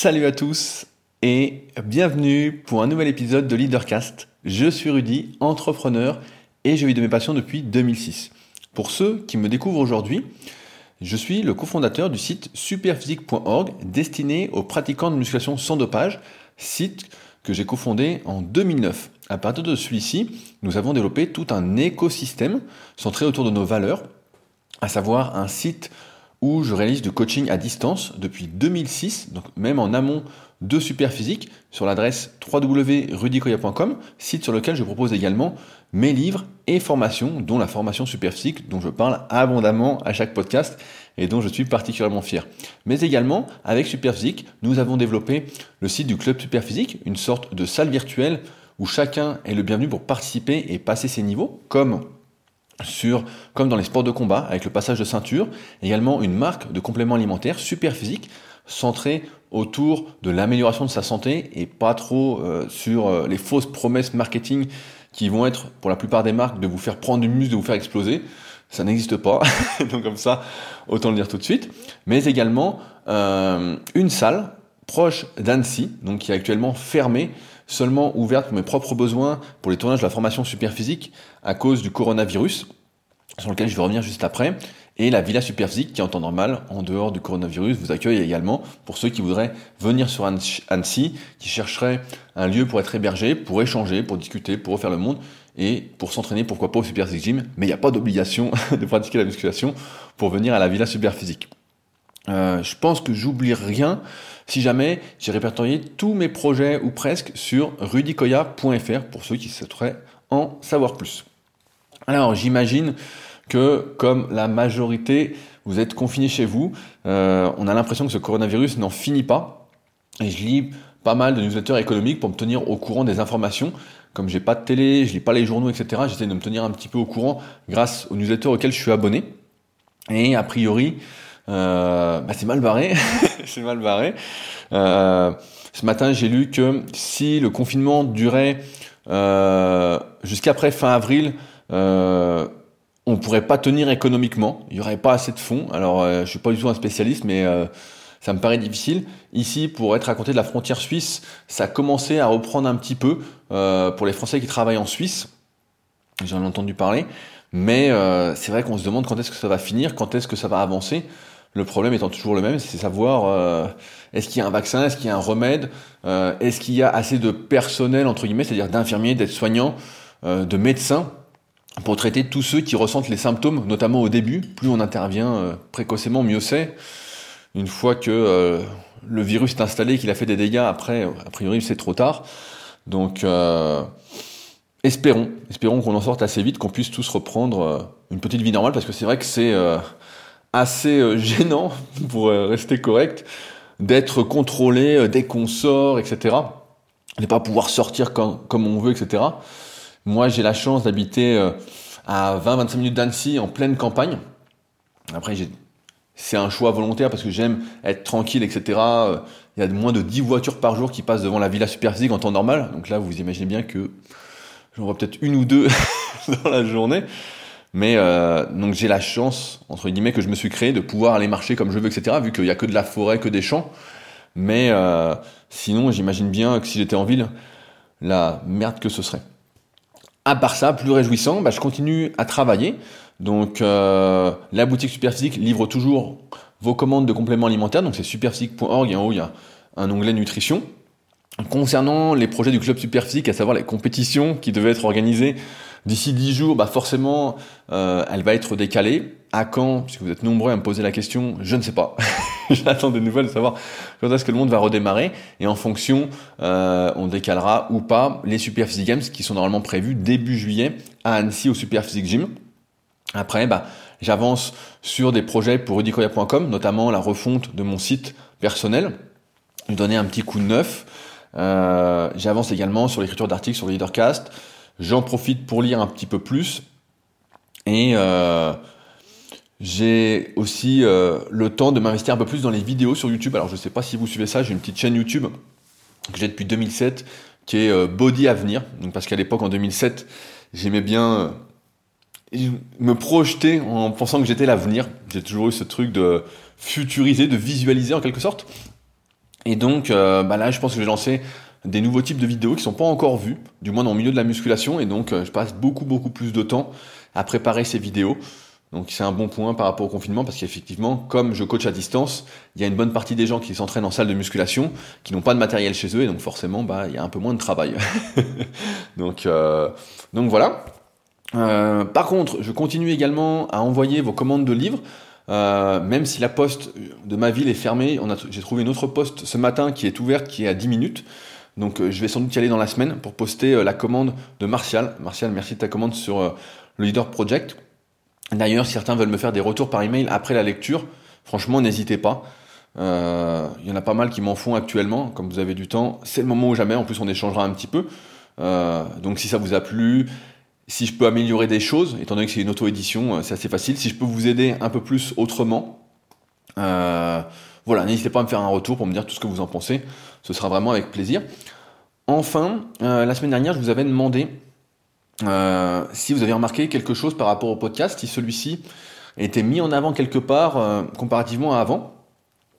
Salut à tous et bienvenue pour un nouvel épisode de Leadercast. Je suis Rudy, entrepreneur et je vis de mes passions depuis 2006. Pour ceux qui me découvrent aujourd'hui, je suis le cofondateur du site superphysique.org destiné aux pratiquants de musculation sans dopage, site que j'ai cofondé en 2009. À partir de celui-ci, nous avons développé tout un écosystème centré autour de nos valeurs, à savoir un site où je réalise du coaching à distance depuis 2006, donc même en amont de Superphysique, sur l'adresse www.rudicoya.com, site sur lequel je propose également mes livres et formations, dont la formation Superphysique, dont je parle abondamment à chaque podcast et dont je suis particulièrement fier. Mais également, avec Superphysique, nous avons développé le site du Club Superphysique, une sorte de salle virtuelle où chacun est le bienvenu pour participer et passer ses niveaux, comme sur, comme dans les sports de combat, avec le passage de ceinture, également une marque de compléments alimentaires super physique, centrée autour de l'amélioration de sa santé et pas trop euh, sur euh, les fausses promesses marketing qui vont être, pour la plupart des marques, de vous faire prendre du muscle, de vous faire exploser. Ça n'existe pas, donc comme ça, autant le dire tout de suite. Mais également euh, une salle proche d'Annecy, donc qui est actuellement fermée, seulement ouverte pour mes propres besoins, pour les tournages de la formation super physique à cause du coronavirus, sur lequel je vais revenir juste après. Et la Villa Superphysique, qui en temps normal, en dehors du coronavirus, vous accueille également pour ceux qui voudraient venir sur Annecy, qui chercheraient un lieu pour être hébergé, pour échanger, pour discuter, pour refaire le monde et pour s'entraîner, pourquoi pas au Superphysique Gym. Mais il n'y a pas d'obligation de pratiquer la musculation pour venir à la Villa Superphysique. Euh, je pense que j'oublie rien si jamais j'ai répertorié tous mes projets ou presque sur rudicoya.fr pour ceux qui souhaiteraient en savoir plus. Alors j'imagine que comme la majorité, vous êtes confinés chez vous, euh, on a l'impression que ce coronavirus n'en finit pas. Et je lis pas mal de newsletters économiques pour me tenir au courant des informations. Comme j'ai pas de télé, je lis pas les journaux, etc. J'essaie de me tenir un petit peu au courant grâce aux newsletters auxquels je suis abonné. Et a priori, euh, bah c'est mal barré. c'est mal barré. Euh, ce matin, j'ai lu que si le confinement durait euh, jusqu'après fin avril, on pourrait pas tenir économiquement. Il y aurait pas assez de fonds. Alors, je suis pas du tout un spécialiste, mais ça me paraît difficile. Ici, pour être à côté de la frontière suisse, ça a commencé à reprendre un petit peu pour les Français qui travaillent en Suisse. J'en ai entendu parler. Mais c'est vrai qu'on se demande quand est-ce que ça va finir, quand est-ce que ça va avancer. Le problème étant toujours le même, c'est savoir euh, est-ce qu'il y a un vaccin, est-ce qu'il y a un remède, euh, est-ce qu'il y a assez de personnel, entre guillemets, c'est-à-dire d'infirmiers, d'aides-soignants, euh, de médecins, pour traiter tous ceux qui ressentent les symptômes, notamment au début. Plus on intervient précocement, mieux c'est. Une fois que le virus est installé, qu'il a fait des dégâts, après, a priori, c'est trop tard. Donc, espérons, espérons qu'on en sorte assez vite, qu'on puisse tous reprendre une petite vie normale, parce que c'est vrai que c'est assez euh, gênant, pour euh, rester correct, d'être contrôlé euh, dès qu'on sort, etc. De pas pouvoir sortir comme, comme on veut, etc. Moi, j'ai la chance d'habiter à 20-25 minutes d'Annecy, en pleine campagne. Après, c'est un choix volontaire parce que j'aime être tranquille, etc. Il y a moins de 10 voitures par jour qui passent devant la Villa Superphysique en temps normal. Donc là, vous imaginez bien que j'en vois peut-être une ou deux dans la journée. Mais euh, donc j'ai la chance, entre guillemets, que je me suis créé de pouvoir aller marcher comme je veux, etc. Vu qu'il n'y a que de la forêt, que des champs. Mais euh, sinon, j'imagine bien que si j'étais en ville, la merde que ce serait. À part ça, plus réjouissant, bah, je continue à travailler. Donc euh, la boutique Superphysique livre toujours vos commandes de compléments alimentaires. Donc c'est superphysique.org en haut il y a un onglet nutrition. Concernant les projets du club Superphysique, à savoir les compétitions qui devaient être organisées D'ici 10 jours, bah forcément, euh, elle va être décalée. À quand Puisque vous êtes nombreux à me poser la question, je ne sais pas. J'attends des nouvelles de savoir quand est-ce que le monde va redémarrer. Et en fonction, euh, on décalera ou pas les Super Physique Games qui sont normalement prévus début juillet à Annecy au Super Physique Gym. Après, bah, j'avance sur des projets pour rudicoya.com, notamment la refonte de mon site personnel, lui donner un petit coup de neuf. Euh, j'avance également sur l'écriture d'articles sur le Leadercast. J'en profite pour lire un petit peu plus. Et euh, j'ai aussi euh, le temps de m'investir un peu plus dans les vidéos sur YouTube. Alors je ne sais pas si vous suivez ça, j'ai une petite chaîne YouTube que j'ai depuis 2007 qui est euh, Body Avenir. Parce qu'à l'époque en 2007, j'aimais bien me projeter en pensant que j'étais l'avenir. J'ai toujours eu ce truc de futuriser, de visualiser en quelque sorte. Et donc bah là, je pense que je vais lancer des nouveaux types de vidéos qui sont pas encore vus, du moins dans le milieu de la musculation, et donc je passe beaucoup beaucoup plus de temps à préparer ces vidéos. Donc c'est un bon point par rapport au confinement parce qu'effectivement, comme je coach à distance, il y a une bonne partie des gens qui s'entraînent en salle de musculation, qui n'ont pas de matériel chez eux et donc forcément, bah il y a un peu moins de travail. donc euh, donc voilà. Euh, par contre, je continue également à envoyer vos commandes de livres. Euh, même si la poste de ma ville est fermée, j'ai trouvé une autre poste ce matin qui est ouverte, qui est à 10 minutes. Donc je vais sans doute y aller dans la semaine pour poster la commande de Martial. Martial, merci de ta commande sur le Leader Project. D'ailleurs, certains veulent me faire des retours par email après la lecture, franchement, n'hésitez pas. Euh, il y en a pas mal qui m'en font actuellement. Comme vous avez du temps, c'est le moment ou jamais. En plus, on échangera un petit peu. Euh, donc, si ça vous a plu, si je peux améliorer des choses, étant donné que c'est une auto-édition, euh, c'est assez facile. Si je peux vous aider un peu plus autrement, voilà, n'hésitez pas à me faire un retour pour me dire tout ce que vous en pensez. Ce sera vraiment avec plaisir. Enfin, la semaine dernière, je vous avais demandé euh, si vous avez remarqué quelque chose par rapport au podcast, si celui-ci était mis en avant quelque part euh, comparativement à avant,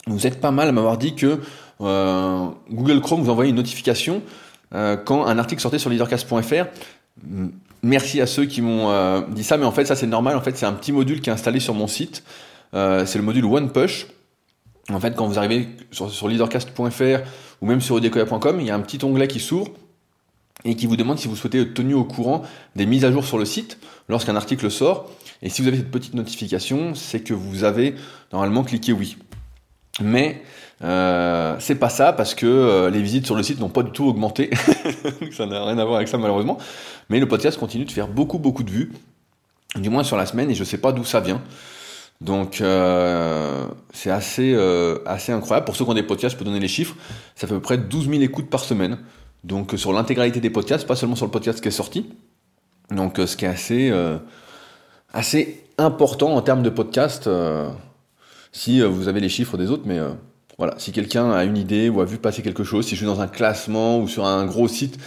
vous êtes pas mal à m'avoir dit que euh, Google Chrome vous envoyait une notification quand un article sortait sur leadercast.fr. Merci à ceux qui m'ont dit ça, mais en fait ça c'est normal. En fait c'est un petit module qui est installé sur mon site. c'est le module OnePush. En fait quand vous arrivez sur leadercast.fr ou même sur odecoya.com, il y a un petit onglet qui s'ouvre et qui vous demande si vous souhaitez être tenu au courant des mises à jour sur le site lorsqu'un article sort. Et si vous avez cette petite notification, c'est que vous avez normalement cliqué oui. Mais euh, c'est pas ça parce que euh, les visites sur le site n'ont pas du tout augmenté. ça n'a rien à voir avec ça malheureusement. Mais le podcast continue de faire beaucoup beaucoup de vues, du moins sur la semaine, et je sais pas d'où ça vient. Donc euh, c'est assez, euh, assez incroyable. Pour ceux qui ont des podcasts, je peux donner les chiffres. Ça fait à peu près 12 000 écoutes par semaine. Donc euh, sur l'intégralité des podcasts, pas seulement sur le podcast qui est sorti. Donc ce qui est assez, assez important en termes de podcast, si vous avez les chiffres des autres, mais voilà, si quelqu'un a une idée ou a vu passer quelque chose, si je suis dans un classement ou sur un gros site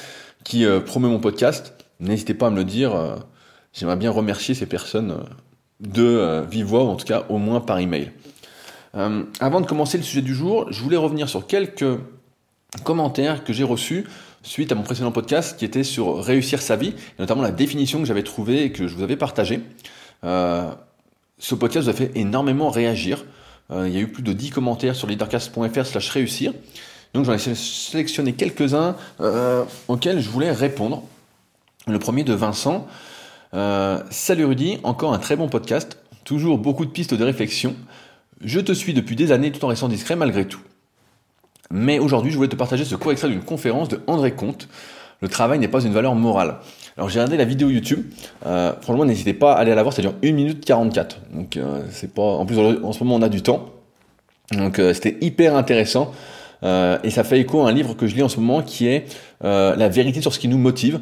qui promet mon podcast, n'hésitez pas à me le dire. J'aimerais bien remercier ces personnes de voix, ou en tout cas au moins par email. avant de commencer le sujet du jour, je voulais revenir sur quelques commentaires que j'ai reçus suite à mon précédent podcast qui était sur réussir sa vie, notamment la définition que j'avais trouvée et que je vous avais partagée. Euh, ce podcast vous a fait énormément réagir. Euh, il y a eu plus de 10 commentaires sur leadercast.fr slash réussir. Donc j'en ai sélectionné quelques-uns euh, auxquels je voulais répondre. Le premier de Vincent. Salut Rudy, encore un très bon podcast. Toujours beaucoup de pistes de réflexion. Je te suis depuis des années tout en restant discret malgré tout. Mais aujourd'hui, je voulais te partager ce court extrait d'une conférence de André Comte. Le travail n'est pas une valeur morale. Alors j'ai regardé la vidéo YouTube. Euh, franchement, n'hésitez pas à aller la voir. Ça dure 1 minute 44. Donc euh, c'est pas. En plus, en ce moment, on a du temps. Donc euh, c'était hyper intéressant. et ça fait écho à un livre que je lis en ce moment qui est La vérité sur ce qui nous motive.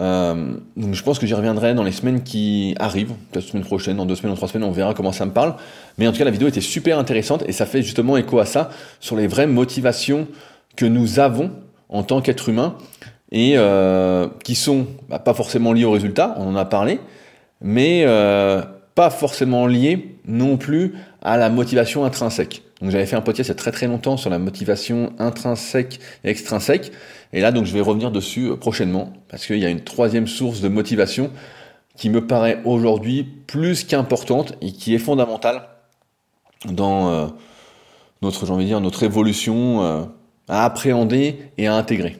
Euh, donc je pense que j'y reviendrai dans les semaines qui arrivent, peut-être la semaine prochaine, dans deux semaines, dans trois semaines, on verra comment ça me parle. Mais en tout cas, la vidéo était super intéressante et ça fait justement écho à ça, sur les vraies motivations que nous avons en tant qu'être humain et euh, qui sont bah, pas forcément liées au résultat, on en a parlé, mais euh, pas forcément liées non plus à la motivation intrinsèque. Donc j'avais fait un podcast il y a très très longtemps sur la motivation intrinsèque et extrinsèque. Et là donc je vais revenir dessus euh, prochainement parce qu'il y a une troisième source de motivation qui me paraît aujourd'hui plus qu'importante et qui est fondamentale dans euh, notre, j'ai envie de dire, notre évolution euh, à appréhender et à intégrer.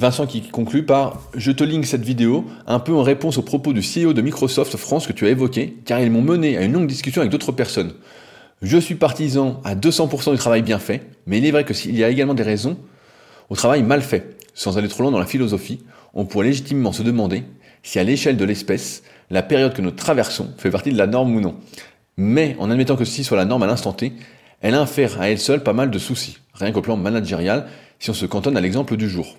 Vincent qui conclut par Je te link cette vidéo un peu en réponse aux propos du CEO de Microsoft France que tu as évoqué, car ils m'ont mené à une longue discussion avec d'autres personnes. Je suis partisan à 200% du travail bien fait, mais il est vrai que s'il y a également des raisons au travail mal fait. Sans aller trop loin dans la philosophie, on pourrait légitimement se demander si à l'échelle de l'espèce, la période que nous traversons fait partie de la norme ou non. Mais en admettant que ceci soit la norme à l'instant T, elle infère à elle seule pas mal de soucis, rien qu'au plan managérial, si on se cantonne à l'exemple du jour.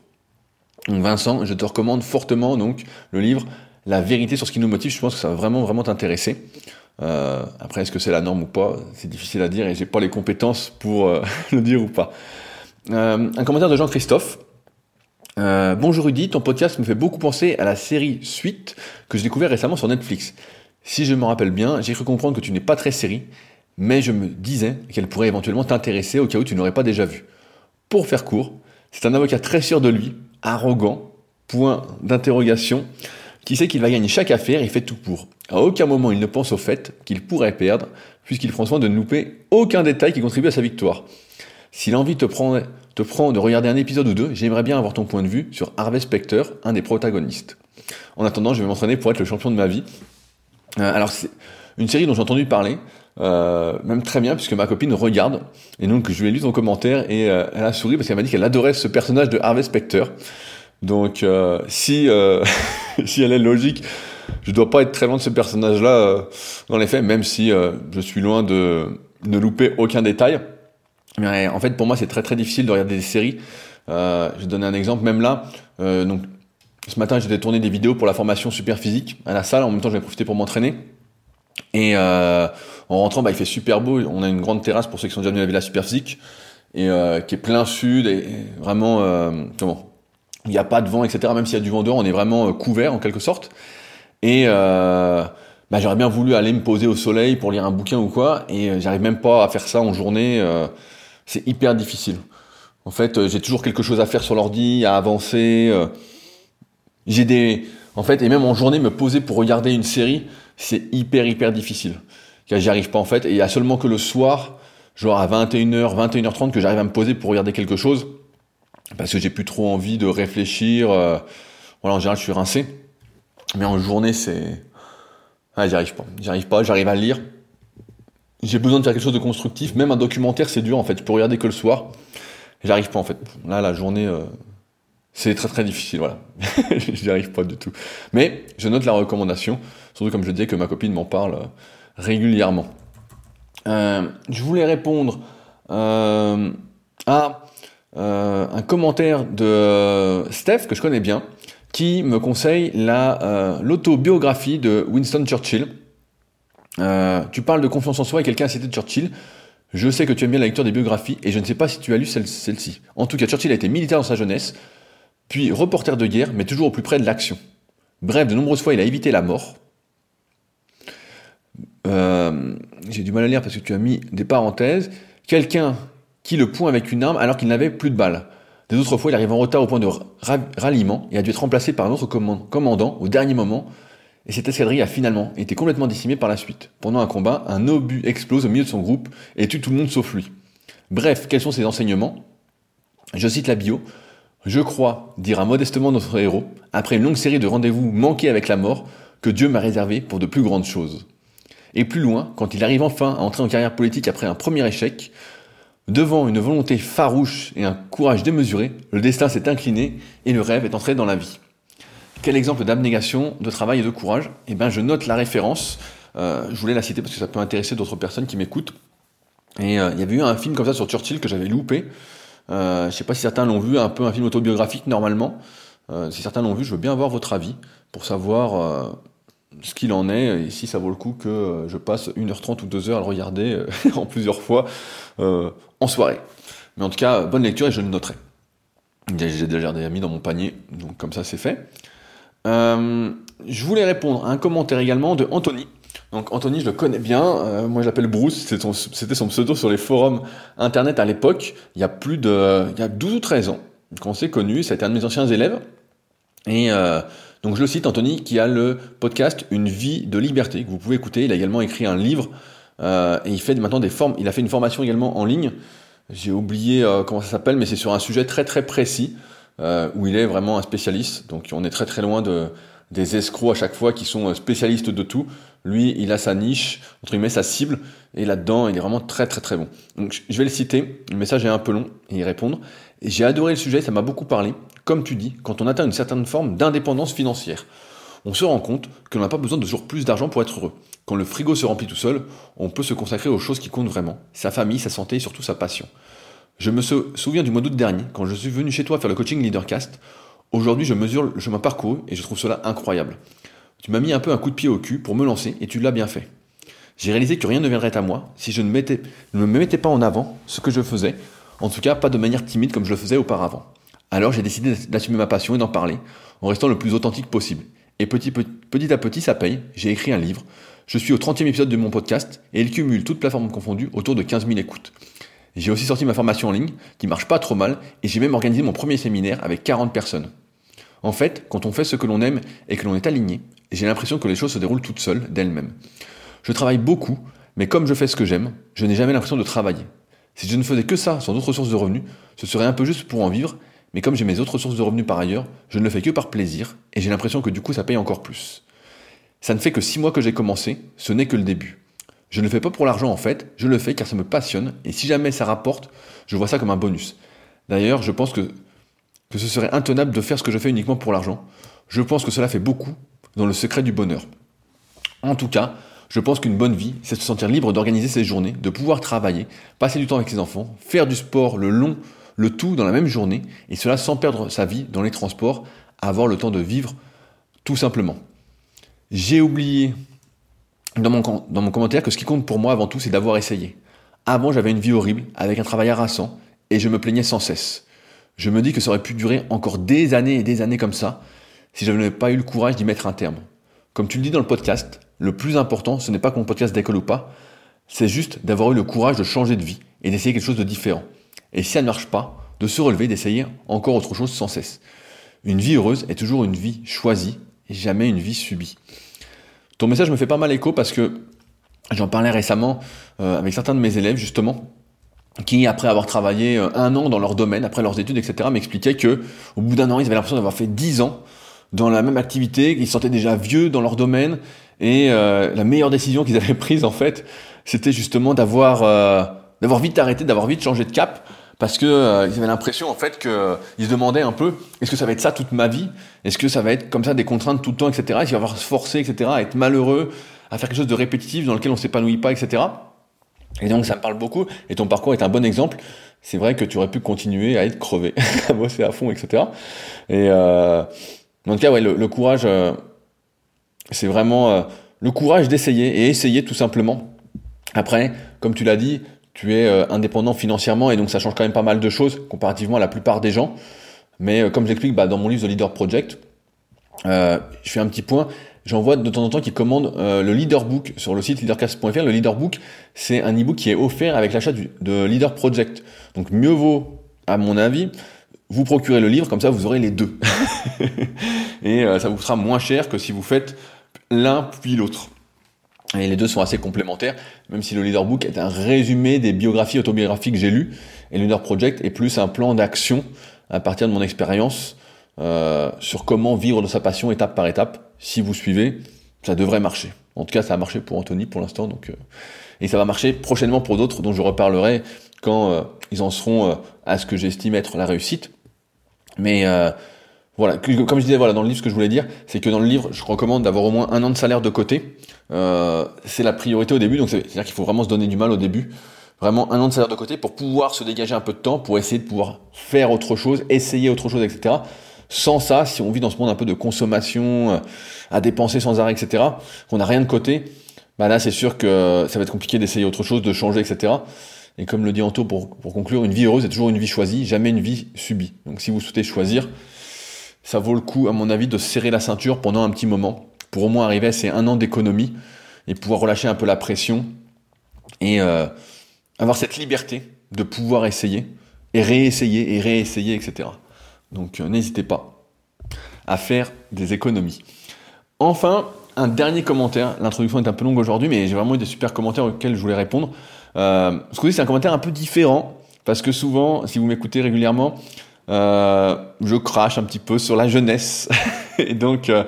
Vincent, je te recommande fortement donc le livre La vérité sur ce qui nous motive. Je pense que ça va vraiment vraiment t'intéresser. Euh, après, est-ce que c'est la norme ou pas C'est difficile à dire et j'ai pas les compétences pour euh, le dire ou pas. Euh, un commentaire de Jean-Christophe. Bonjour Rudy, ton podcast me fait beaucoup penser à la série Suite que j'ai découvert récemment sur Netflix. Si je me rappelle bien, j'ai cru comprendre que tu n'es pas très série, mais je me disais qu'elle pourrait éventuellement t'intéresser au cas où tu n'aurais pas déjà vu. Pour faire court, c'est un avocat très sûr de lui, arrogant, point d'interrogation, qui sait qu'il va gagner chaque affaire et fait tout pour. À aucun moment il ne pense au fait qu'il pourrait perdre, puisqu'il prend soin de ne louper aucun détail qui contribue à sa victoire. Si l'envie te prend, te prend de regarder un épisode ou deux, j'aimerais bien avoir ton point de vue sur Harvey Specter, un des protagonistes. En attendant, je vais m'entraîner pour être le champion de ma vie. Euh, alors c'est une série dont j'ai entendu parler, euh, même très bien puisque ma copine regarde et donc je lui ai lu ton commentaire et euh, elle a souri parce qu'elle m'a dit qu'elle adorait ce personnage de Harvey Specter. Donc euh, si si elle est logique, je dois pas être très loin de ce personnage-là dans les faits, même si je suis loin de ne louper aucun détail. Mais en fait, pour moi, c'est très très difficile de regarder des séries. je vais donner un exemple, même là. donc ce matin, j'ai tourné des vidéos pour la formation super physique à la salle. En même temps, je vais profiter pour m'entraîner. Et euh, en rentrant, bah, il fait super beau. On a une grande terrasse pour ceux qui sont déjà venus à la Villa Superphysique et euh, qui est plein sud et, vraiment euh, comment il n'y a pas de vent, etc. Même s'il y a du vent dehors, on est vraiment euh, couvert en quelque sorte. Et euh, bah, j'aurais bien voulu aller me poser au soleil pour lire un bouquin ou quoi, et euh, j'arrive même pas à faire ça en journée. c'est hyper difficile. En fait, j'ai toujours quelque chose à faire sur l'ordi, à avancer. j'ai des, en fait, et même en journée, me poser pour regarder une série, c'est hyper hyper difficile. J'y arrive pas en fait, et il y a seulement que le soir, genre à 21h, 21h30 que j'arrive à me poser pour regarder quelque chose, parce que j'ai plus trop envie de réfléchir. Euh, voilà, en général, je suis rincé. Mais en journée, c'est, ah, j'y arrive pas. J'y arrive pas. J'arrive à lire. J'ai besoin de faire quelque chose de constructif. Même un documentaire, c'est dur en fait. Je peux regarder que le soir. J'arrive pas en fait. Là, la journée, euh, c'est très très difficile. Voilà, j'y arrive pas du tout. Mais je note la recommandation. Surtout comme je disais que ma copine m'en parle euh, régulièrement. Je voulais répondre à un commentaire de Steph que je connais bien, qui me conseille la l'autobiographie de Winston Churchill. tu parles de confiance en soi et quelqu'un a cité Churchill. Je sais que tu aimes bien la lecture des biographies et je ne sais pas si tu as lu celle-ci. en tout cas, Churchill a été militaire dans sa jeunesse, puis reporter de guerre, mais toujours au plus près de l'action. Bref, de nombreuses fois, il a évité la mort. Euh, j'ai du mal à lire parce que tu as mis des parenthèses. Quelqu'un qui le point avec une arme alors qu'il n'avait plus de balles. Des autres fois, il arrive en retard au point de ralliement et a dû être remplacé par un autre commandant au dernier moment. Et cette escadrille a finalement été complètement décimée par la suite. Pendant un combat, un obus explose au milieu de son groupe et tue tout le monde sauf lui. Bref, quels sont ses enseignements? Je cite la bio. Je crois, dira modestement notre héros, après une longue série de rendez-vous manqués avec la mort, que Dieu m'a réservé pour de plus grandes choses. Et plus loin, quand il arrive enfin à entrer en carrière politique après un premier échec, devant une volonté farouche et un courage démesuré, le destin s'est incliné et le rêve est entré dans la vie. Quel exemple d'abnégation, de travail et de courage? Eh bien, je note la référence. Euh, je voulais la citer parce que ça peut intéresser d'autres personnes qui m'écoutent. Et euh, il y avait eu un film comme ça sur Churchill que j'avais loupé. Euh, je ne sais pas si certains l'ont vu, un peu un film autobiographique normalement. si certains l'ont vu, je veux bien avoir votre avis pour savoir ce qu'il en est, et si ça vaut le coup que euh, je passe 1h30 ou 2h à le regarder euh, en plusieurs fois euh, en soirée. Mais en tout cas, bonne lecture et je le noterai. J'ai déjà mis dans mon panier, donc comme ça c'est fait. je voulais répondre à un commentaire également de Anthony. Donc Anthony, je le connais bien, moi je l'appelle Bruce, c'était son, pseudo sur les forums internet à l'époque, il y a plus de il y a 12 ou 13 ans, quand on s'est connu, c'était un de mes anciens élèves. Et donc je le cite, Anthony, qui a le podcast Une vie de liberté, que vous pouvez écouter. Il a également écrit un livre euh, et il fait maintenant des formes. Il a fait une formation également en ligne. J'ai oublié euh, comment ça s'appelle, mais c'est sur un sujet très très précis euh, où il est vraiment un spécialiste. Donc on est très très loin de des escrocs à chaque fois qui sont spécialistes de tout. Lui, il a sa niche, entre guillemets, sa cible, et là-dedans, il est vraiment très très très bon. Donc je vais le citer, le message est un peu long, et y répondre. J'ai adoré le sujet, ça m'a beaucoup parlé. Comme tu dis, quand on atteint une certaine forme d'indépendance financière, on se rend compte que l'on n'a pas besoin de toujours plus d'argent pour être heureux. Quand le frigo se remplit tout seul, on peut se consacrer aux choses qui comptent vraiment, sa famille, sa santé et surtout sa passion. Je me souviens du mois d'août dernier, quand je suis venu chez toi faire le coaching Leadercast. Aujourd'hui, je mesure le chemin parcouru et je trouve cela incroyable. Tu m'as mis un peu un coup de pied au cul pour me lancer et tu l'as bien fait. J'ai réalisé que rien ne viendrait à moi si je ne, me mettais pas en avant ce que je faisais, en tout cas pas de manière timide comme je le faisais auparavant. Alors j'ai décidé d'assumer ma passion et d'en parler, en restant le plus authentique possible. Et petit, à petit, ça paye. J'ai écrit un livre. Je suis au 30e épisode de mon podcast et il cumule toutes plateformes confondues autour de 15 000 écoutes. J'ai aussi sorti ma formation en ligne qui marche pas trop mal et j'ai même organisé mon premier séminaire avec 40 personnes. En fait, quand on fait ce que l'on aime et que l'on est aligné, j'ai l'impression que les choses se déroulent toutes seules d'elles-mêmes. Je travaille beaucoup, mais comme je fais ce que j'aime, je n'ai jamais l'impression de travailler. Si je ne faisais que ça sans d'autres sources de revenus, ce serait un peu juste pour en vivre, mais comme j'ai mes autres sources de revenus par ailleurs, je ne le fais que par plaisir, et j'ai l'impression que du coup ça paye encore plus. Ça ne fait que six mois que j'ai commencé, ce n'est que le début. Je ne le fais pas pour l'argent en fait, je le fais car ça me passionne, et si jamais ça rapporte, je vois ça comme un bonus. D'ailleurs, je pense que, que ce serait intenable de faire ce que je fais uniquement pour l'argent. Je pense que cela fait beaucoup dans le secret du bonheur. En tout cas, je pense qu'une bonne vie, c'est se sentir libre d'organiser ses journées, de pouvoir travailler, passer du temps avec ses enfants, faire du sport le long, le tout dans la même journée, et cela sans perdre sa vie dans les transports, avoir le temps de vivre tout simplement. J'ai oublié dans mon, commentaire que ce qui compte pour moi avant tout, c'est d'avoir essayé. Avant, j'avais une vie horrible, avec un travail harassant, et je me plaignais sans cesse. Je me dis que ça aurait pu durer encore des années et des années comme ça, si je n'avais pas eu le courage d'y mettre un terme. Comme tu le dis dans le podcast, le plus important, ce n'est pas que mon podcast décolle ou pas, c'est juste d'avoir eu le courage de changer de vie et d'essayer quelque chose de différent. Et si ça ne marche pas, de se relever, d'essayer encore autre chose sans cesse. Une vie heureuse est toujours une vie choisie et jamais une vie subie. Ton message me fait pas mal écho parce que j'en parlais récemment euh, avec certains de mes élèves justement qui, après avoir travaillé euh, un an dans leur domaine, après leurs études, etc., m'expliquaient que au bout d'un an, ils avaient l'impression d'avoir fait dix ans dans la même activité, qu'ils se sentaient déjà vieux dans leur domaine, et euh, la meilleure décision qu'ils avaient prise, en fait, c'était justement d'avoir d'avoir vite arrêté, d'avoir vite changé de cap, parce que euh, ils avaient l'impression, en fait, que ils se demandaient un peu, est-ce que ça va être ça toute ma vie? Est-ce que ça va être comme ça des contraintes tout le temps, etc. Est-ce qu'il va avoir se forcer, etc. À être malheureux, à faire quelque chose de répétitif dans lequel on s'épanouit pas, etc. Et donc ça me parle beaucoup. Et ton parcours est un bon exemple. C'est vrai que tu aurais pu continuer à être crevé, à bosser à fond, etc. Et euh, en tout cas, ouais, le, le courage, euh, c'est vraiment euh, le courage d'essayer et essayer tout simplement. Après, comme tu l'as dit, tu es euh, indépendant financièrement et donc ça change quand même pas mal de choses comparativement à la plupart des gens. Mais euh, comme j'explique bah, dans mon livre The Leader Project, je fais un petit point. J'en vois de temps en temps qui commandent le Leader Book sur le site leadercast.fr. Le Leader Book, c'est un e-book qui est offert avec l'achat de Leader Project. Donc mieux vaut, à mon avis, vous procurer le livre, comme ça vous aurez les deux. et ça vous sera moins cher que si vous faites l'un puis l'autre. Et les deux sont assez complémentaires, même si le Leader Book est un résumé des biographies autobiographiques que j'ai lues, et le Leader Project est plus un plan d'action à partir de mon expérience euh, sur comment vivre de sa passion étape par étape. Si vous suivez, ça devrait marcher. En tout cas, ça a marché pour Anthony pour l'instant, donc euh, et ça va marcher prochainement pour d'autres dont je reparlerai quand euh, ils en seront à ce que j'estime être la réussite. Mais voilà, comme je disais, voilà, dans le livre, ce que je voulais dire, c'est que dans le livre, je recommande d'avoir au moins un an de salaire de côté. Euh, c'est la priorité au début, donc c'est-à-dire qu'il faut vraiment se donner du mal au début. Vraiment un an de salaire de côté pour pouvoir se dégager un peu de temps, pour essayer de pouvoir faire autre chose, essayer autre chose, etc. Sans ça, si on vit dans ce monde un peu de consommation, euh, à dépenser sans arrêt, etc., qu'on n'a rien de côté, bah là, c'est sûr que ça va être compliqué d'essayer autre chose, de changer, etc. Et comme le dit Anto pour, pour conclure, une vie heureuse est toujours une vie choisie, jamais une vie subie. Donc si vous souhaitez choisir, ça vaut le coup, à mon avis, de serrer la ceinture pendant un petit moment pour au moins arriver à ces un an d'économie et pouvoir relâcher un peu la pression et euh, avoir cette liberté de pouvoir essayer et réessayer et réessayer, etc. Donc euh, n'hésitez pas à faire des économies. Enfin, un dernier commentaire. L'introduction est un peu longue aujourd'hui, mais j'ai vraiment eu des super commentaires auxquels je voulais répondre. Euh, ce coup c'est un commentaire un peu différent, parce que souvent, si vous m'écoutez régulièrement, euh, je crache un petit peu sur la jeunesse. et donc, euh,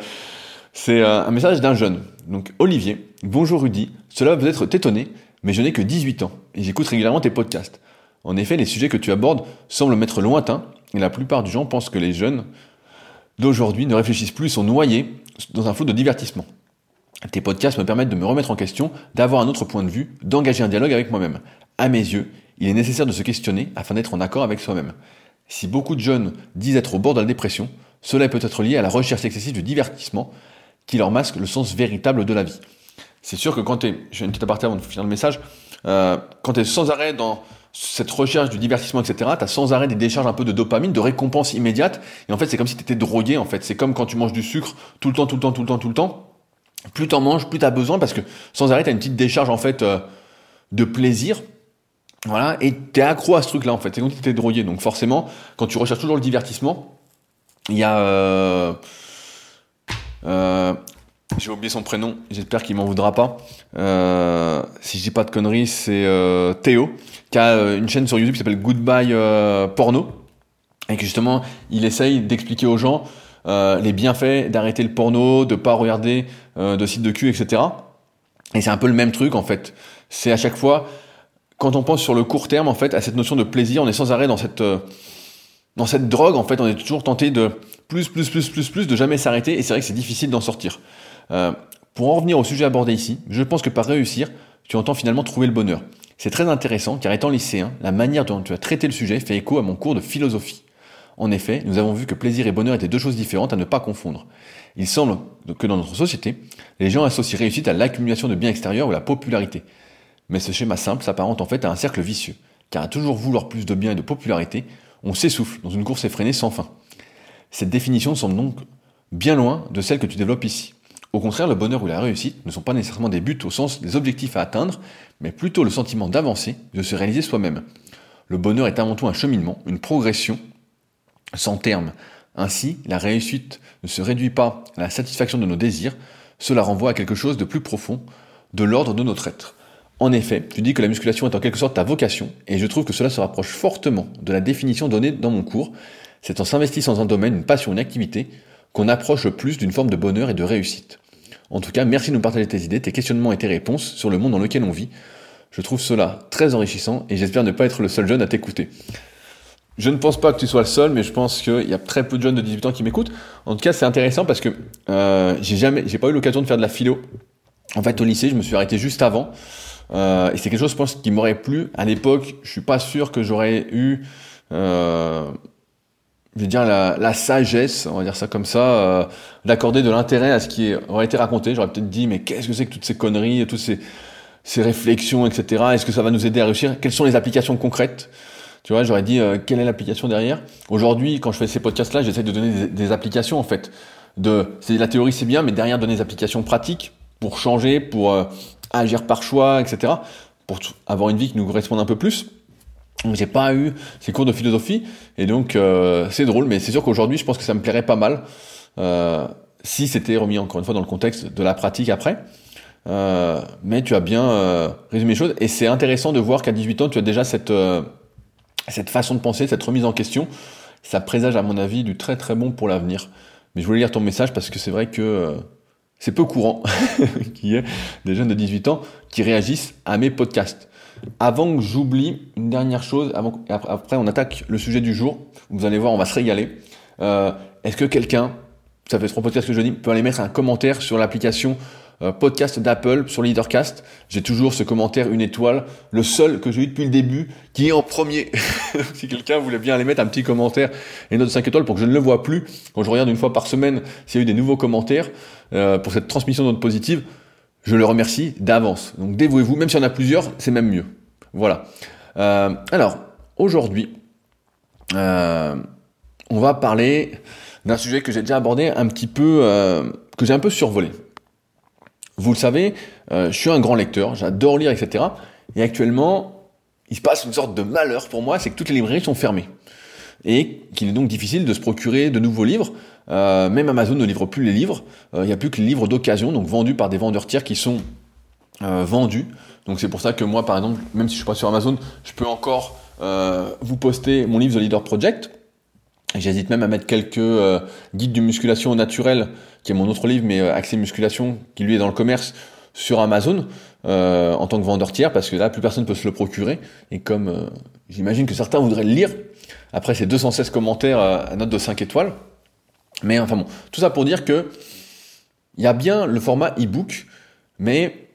c'est euh, un message d'un jeune. Donc, Olivier, bonjour Rudy, cela va peut-être t'étonner, mais je n'ai que 18 ans et j'écoute régulièrement tes podcasts. En effet, les sujets que tu abordes semblent m'être lointains et la plupart du gens pensent que les jeunes d'aujourd'hui ne réfléchissent plus, sont noyés dans un flot de divertissement. Tes podcasts me permettent de me remettre en question, d'avoir un autre point de vue, d'engager un dialogue avec moi-même. À mes yeux, il est nécessaire de se questionner afin d'être en accord avec soi-même. Si beaucoup de jeunes disent être au bord de la dépression, cela peut-être lié à la recherche excessive du divertissement qui leur masque le sens véritable de la vie. C'est sûr que quand tu es, une petite aparté avant de finir le message, euh, quand tu es sans arrêt dans cette recherche du divertissement, etc., tu as sans arrêt des décharges un peu de dopamine, de récompense immédiate, et en fait c'est comme si tu étais drogué, en fait. C'est comme quand tu manges du sucre tout le temps, tout le temps, tout le temps, tout le temps, plus t'en manges, plus t'as besoin, parce que sans arrêt, t'as une petite décharge en fait euh, de plaisir. Voilà, et t'es accro à ce truc-là en fait, c'est comme si t'étais drogué. Donc forcément, quand tu recherches toujours le divertissement, il y a... Euh, euh, j'ai oublié son prénom, j'espère qu'il m'en voudra pas. si je dis pas de conneries, c'est Théo, qui a une chaîne sur YouTube qui s'appelle Goodbye Porno, et que justement, il essaye d'expliquer aux gens les bienfaits d'arrêter le porno, de pas regarder de sites de cul, etc. Et c'est un peu le même truc en fait. C'est à chaque fois, quand on pense sur le court terme, en fait, à cette notion de plaisir, on est sans arrêt dans cette, euh, dans cette drogue, en fait, on est toujours tenté de plus, plus, plus, plus, plus, de jamais s'arrêter, et c'est vrai que c'est difficile d'en sortir. Euh, pour en revenir au sujet abordé ici, je pense que par réussir, tu entends finalement trouver le bonheur. C'est très intéressant, car étant lycéen, la manière dont tu as traité le sujet fait écho à mon cours de philosophie. En effet, nous avons vu que plaisir et bonheur étaient deux choses différentes à ne pas confondre. Il semble que dans notre société, les gens associent réussite à l'accumulation de biens extérieurs ou à la popularité. Mais ce schéma simple s'apparente en fait à un cercle vicieux, car à toujours vouloir plus de biens et de popularité, on s'essouffle dans une course effrénée sans fin. Cette définition semble donc bien loin de celle que tu développes ici. Au contraire, le bonheur ou la réussite ne sont pas nécessairement des buts au sens des objectifs à atteindre, mais plutôt le sentiment d'avancer, de se réaliser soi-même. Le bonheur est avant tout un cheminement, une progression, sans terme. Ainsi, la réussite ne se réduit pas à la satisfaction de nos désirs, cela renvoie à quelque chose de plus profond, de l'ordre de notre être. En effet, tu dis que la musculation est en quelque sorte ta vocation, et je trouve que cela se rapproche fortement de la définition donnée dans mon cours. C'est en s'investissant dans un domaine, une passion, une activité, qu'on approche le plus d'une forme de bonheur et de réussite. En tout cas, merci de nous partager tes idées, tes questionnements et tes réponses sur le monde dans lequel on vit. Je trouve cela très enrichissant et j'espère ne pas être le seul jeune à t'écouter. Je ne pense pas que tu sois le seul, mais je pense qu'il y a très peu de jeunes de 18 ans qui m'écoutent. En tout cas, c'est intéressant parce que euh, j'ai jamais, pas eu l'occasion de faire de la philo. Au lycée, je me suis arrêté juste avant. Euh, et c'est quelque chose, je pense, qui m'aurait plu. À l'époque, je suis pas sûr que j'aurais eu, euh, je vais dire, la, sagesse, on va dire ça comme ça, euh, d'accorder de l'intérêt à ce qui aurait été raconté. J'aurais peut-être dit, mais qu'est-ce que c'est que toutes ces conneries, toutes ces, ces réflexions, etc. Est-ce que ça va nous aider à réussir? Quelles sont les applications concrètes? Tu vois, j'aurais dit quelle est l'application derrière? Aujourd'hui, quand je fais ces podcasts-là, j'essaie de donner des, applications en fait. De, c'est la théorie, c'est bien, mais derrière donner des applications pratiques pour changer, pour agir par choix, etc. Pour avoir une vie qui nous corresponde un peu plus. Donc j'ai pas eu ces cours de philosophie et donc euh, c'est drôle, mais c'est sûr qu'aujourd'hui, je pense que ça me plairait pas mal si c'était remis encore une fois dans le contexte de la pratique après. mais tu as bien résumé les choses et c'est intéressant de voir qu'à 18 ans, tu as déjà cette cette façon de penser, cette remise en question, ça présage à mon avis du très très bon pour l'avenir. Mais je voulais lire ton message parce que c'est vrai que euh, c'est peu courant qu'il y ait des jeunes de 18 ans qui réagissent à mes podcasts. Avant que j'oublie une dernière chose, après on attaque le sujet du jour, vous allez voir, on va se régaler. Euh, Est-ce que quelqu'un, ça fait trois podcasts que je dis, peut aller mettre un commentaire sur l'application podcast d'Apple sur Leadercast. J'ai toujours ce commentaire, une étoile, le seul que j'ai eu depuis le début, qui est en premier. si quelqu'un voulait bien aller mettre un petit commentaire et une note de 5 étoiles pour que je ne le vois plus, quand je regarde une fois par semaine s'il y a eu des nouveaux commentaires euh, pour cette transmission de positives, je le remercie d'avance. Donc dévouez-vous, même s'il y en a plusieurs, c'est même mieux. Voilà. Euh, alors, aujourd'hui, on va parler d'un sujet que j'ai déjà abordé un petit peu, que j'ai un peu survolé. Vous le savez, euh, je suis un grand lecteur, j'adore lire, etc. Et actuellement, il se passe une sorte de malheur pour moi, c'est que toutes les librairies sont fermées. Et qu'il est donc difficile de se procurer de nouveaux livres. Euh, même Amazon ne livre plus les livres. Euh, il n'y a plus que les livres d'occasion, donc vendus par des vendeurs tiers qui sont vendus. Donc c'est pour ça que moi, par exemple, même si je suis pas sur Amazon, je peux encore vous poster mon livre The Leader Project. J'hésite même à mettre quelques guides de musculation naturelle qui est mon autre livre, mais euh, Musculation, qui lui est dans le commerce sur Amazon euh, en tant que vendeur tiers, parce que là, plus personne peut se le procurer. Et comme euh, j'imagine que certains voudraient le lire, après ces 216 commentaires à note de 5 étoiles. Mais enfin bon, tout ça pour dire que il y a bien le format e-book, mais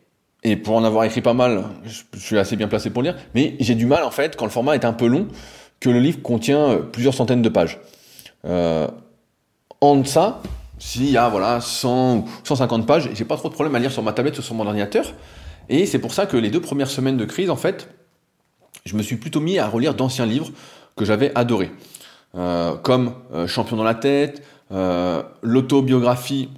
et pour en avoir écrit pas mal, je, suis assez bien placé pour lire, mais j'ai du mal en fait quand le format est un peu long, que le livre contient plusieurs centaines de pages. en ça, s'il y a voilà 100 ou 150 pages, j'ai pas trop de problème à lire sur ma tablette ou sur mon ordinateur. Et c'est pour ça que les deux premières semaines de crise, en fait, je me suis plutôt mis à relire d'anciens livres que j'avais adorés, euh, comme euh, Champion dans la tête, euh, l'autobiographie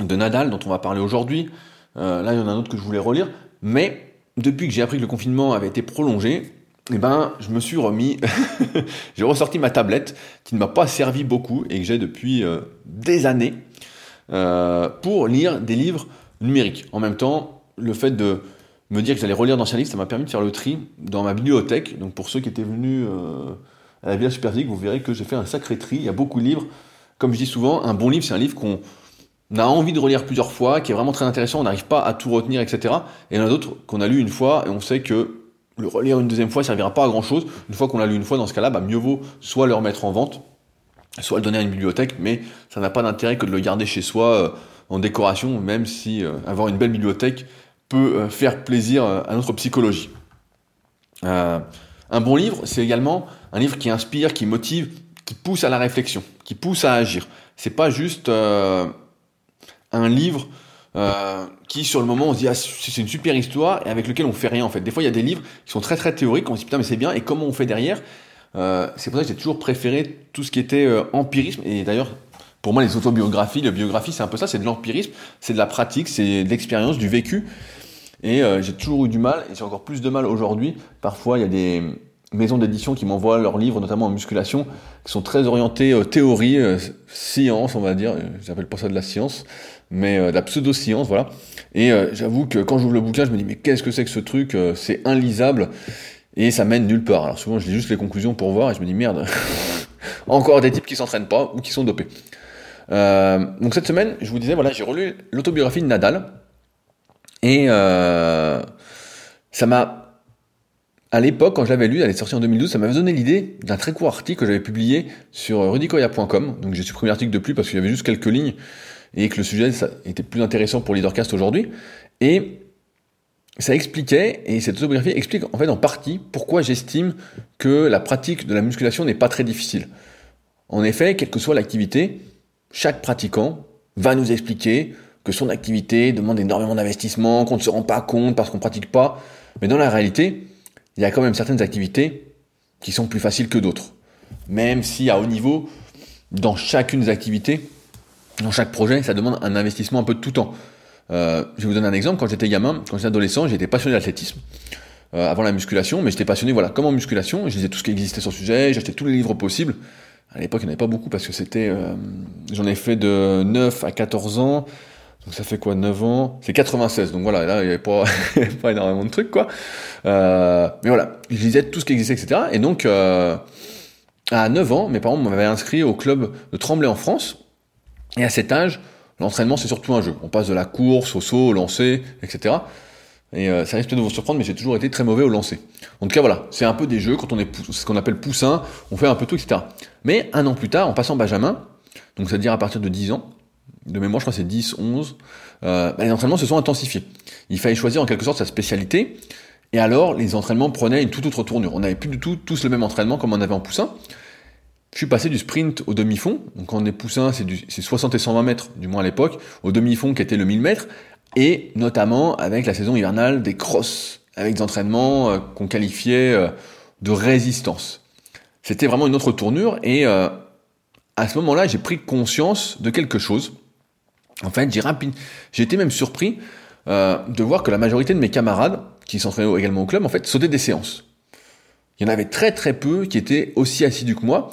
de Nadal dont on va parler aujourd'hui. là, il y en a un autre que je voulais relire. Mais depuis que j'ai appris que le confinement avait été prolongé, eh ben, je me suis remis, j'ai ressorti ma tablette qui ne m'a pas servi beaucoup et que j'ai depuis des années pour lire des livres numériques. En même temps, le fait de me dire que j'allais relire d'anciens livres, ça m'a permis de faire le tri dans ma bibliothèque. Donc pour ceux qui étaient venus euh, à la Villa Superphysique, vous verrez que j'ai fait un sacré tri. Il y a beaucoup de livres. Comme je dis souvent, un bon livre, c'est un livre qu'on a envie de relire plusieurs fois, qui est vraiment très intéressant, on n'arrive pas à tout retenir, etc. Et il y en a d'autres qu'on a lu une fois et on sait que le relire une deuxième fois servira pas à grand chose. Une fois qu'on l'a lu une fois, dans ce cas-là, bah, mieux vaut soit le remettre en vente, soit le donner à une bibliothèque, mais ça n'a pas d'intérêt que de le garder chez soi euh, en décoration, même si euh, avoir une belle bibliothèque, peut euh, faire plaisir à notre psychologie. Un bon livre, c'est également un livre qui inspire, qui motive, qui pousse à la réflexion, qui pousse à agir. C'est pas juste un livre qui sur le moment on se dit ah, c'est une super histoire et avec lequel on fait rien en fait. Des fois il y a des livres qui sont très très théoriques, on se dit putain mais c'est bien et comment on fait derrière? C'est pour ça que j'ai toujours préféré tout ce qui était empirisme et d'ailleurs pour moi les autobiographies, la biographie c'est un peu ça, c'est de l'empirisme, c'est de la pratique, c'est de l'expérience, du vécu. Et euh, j'ai toujours eu du mal, et j'ai encore plus de mal aujourd'hui. Parfois, il y a des maisons d'édition qui m'envoient leurs livres, notamment en musculation, qui sont très orientés euh, théorie, euh, science, on va dire. J'appelle pas ça de la science, mais de la pseudo-science, voilà. Et j'avoue que quand j'ouvre le bouquin, je me dis, mais qu'est-ce que c'est que ce truc C'est inlisable, et ça mène nulle part. Alors souvent, je lis juste les conclusions pour voir, et je me dis, merde, encore des types qui s'entraînent pas ou qui sont dopés. donc cette semaine, je vous disais, voilà, j'ai relu l'autobiographie de Nadal, et euh, ça m'a, à l'époque, quand je l'avais lu, elle est sortie en 2012, ça m'avait donné l'idée d'un très court article que j'avais publié sur rudicoya.com. Donc j'ai supprimé l'article depuis parce qu'il y avait juste quelques lignes et que le sujet était plus intéressant pour Leadercast aujourd'hui. Et ça expliquait, et cette autobiographie explique en fait en partie pourquoi j'estime que la pratique de la musculation n'est pas très difficile. En effet, quelle que soit l'activité, chaque pratiquant va nous expliquer que son activité demande énormément d'investissement, qu'on ne se rend pas compte parce qu'on ne pratique pas. Mais dans la réalité, il y a quand même certaines activités qui sont plus faciles que d'autres. Même si à haut niveau, dans chacune des activités, dans chaque projet, ça demande un investissement un peu de tout temps. Euh, je vais vous donner un exemple. Quand j'étais gamin, quand j'étais adolescent, j'étais passionné d'athlétisme. Euh, avant la musculation, mais j'étais passionné, voilà, comme en musculation, je lisais tout ce qui existait sur le sujet, j'achetais tous les livres possibles. À l'époque, il n'y en avait pas beaucoup parce que c'était, euh, j'en ai fait de 9 à 14 ans. Donc ça fait quoi 9 ans? C'est 96, donc voilà, là il n'y avait pas, pas énormément de trucs quoi. Euh, mais voilà, je lisais tout ce qui existait, etc. Et donc à 9 ans, mes parents m'avaient inscrit au club de Tremblay en France. Et à cet âge, l'entraînement c'est surtout un jeu. On passe de la course au saut, au lancer, etc. Et euh, ça risque de vous surprendre, mais j'ai toujours été très mauvais au lancer. En tout cas, voilà, c'est un peu des jeux, quand on est ce qu'on appelle poussin, on fait un peu tout, etc. Mais un an plus tard, en passant Benjamin, donc c'est-à-dire à partir de 10 ans, de mémoire, je crois que c'est 10, 11, euh, bah, les entraînements se sont intensifiés. Il fallait choisir en quelque sorte sa spécialité, et alors les entraînements prenaient une toute autre tournure. On n'avait plus du tout tous le même entraînement comme on avait en poussin. Je suis passé du sprint au demi-fond, donc quand on est poussin, c'est 60 et 120 mètres, du moins à l'époque, au demi-fond qui était le 1000 mètres, et notamment avec la saison hivernale des crosses, avec des entraînements euh, qu'on qualifiait euh, de résistance. C'était vraiment une autre tournure, et euh, à ce moment-là, j'ai pris conscience de quelque chose en fait, j'ai rapide, j'ai été même surpris euh, de voir que la majorité de mes camarades, qui s'entraînaient également au club, en fait, sautaient des séances. Il y en avait très très peu qui étaient aussi assidus que moi.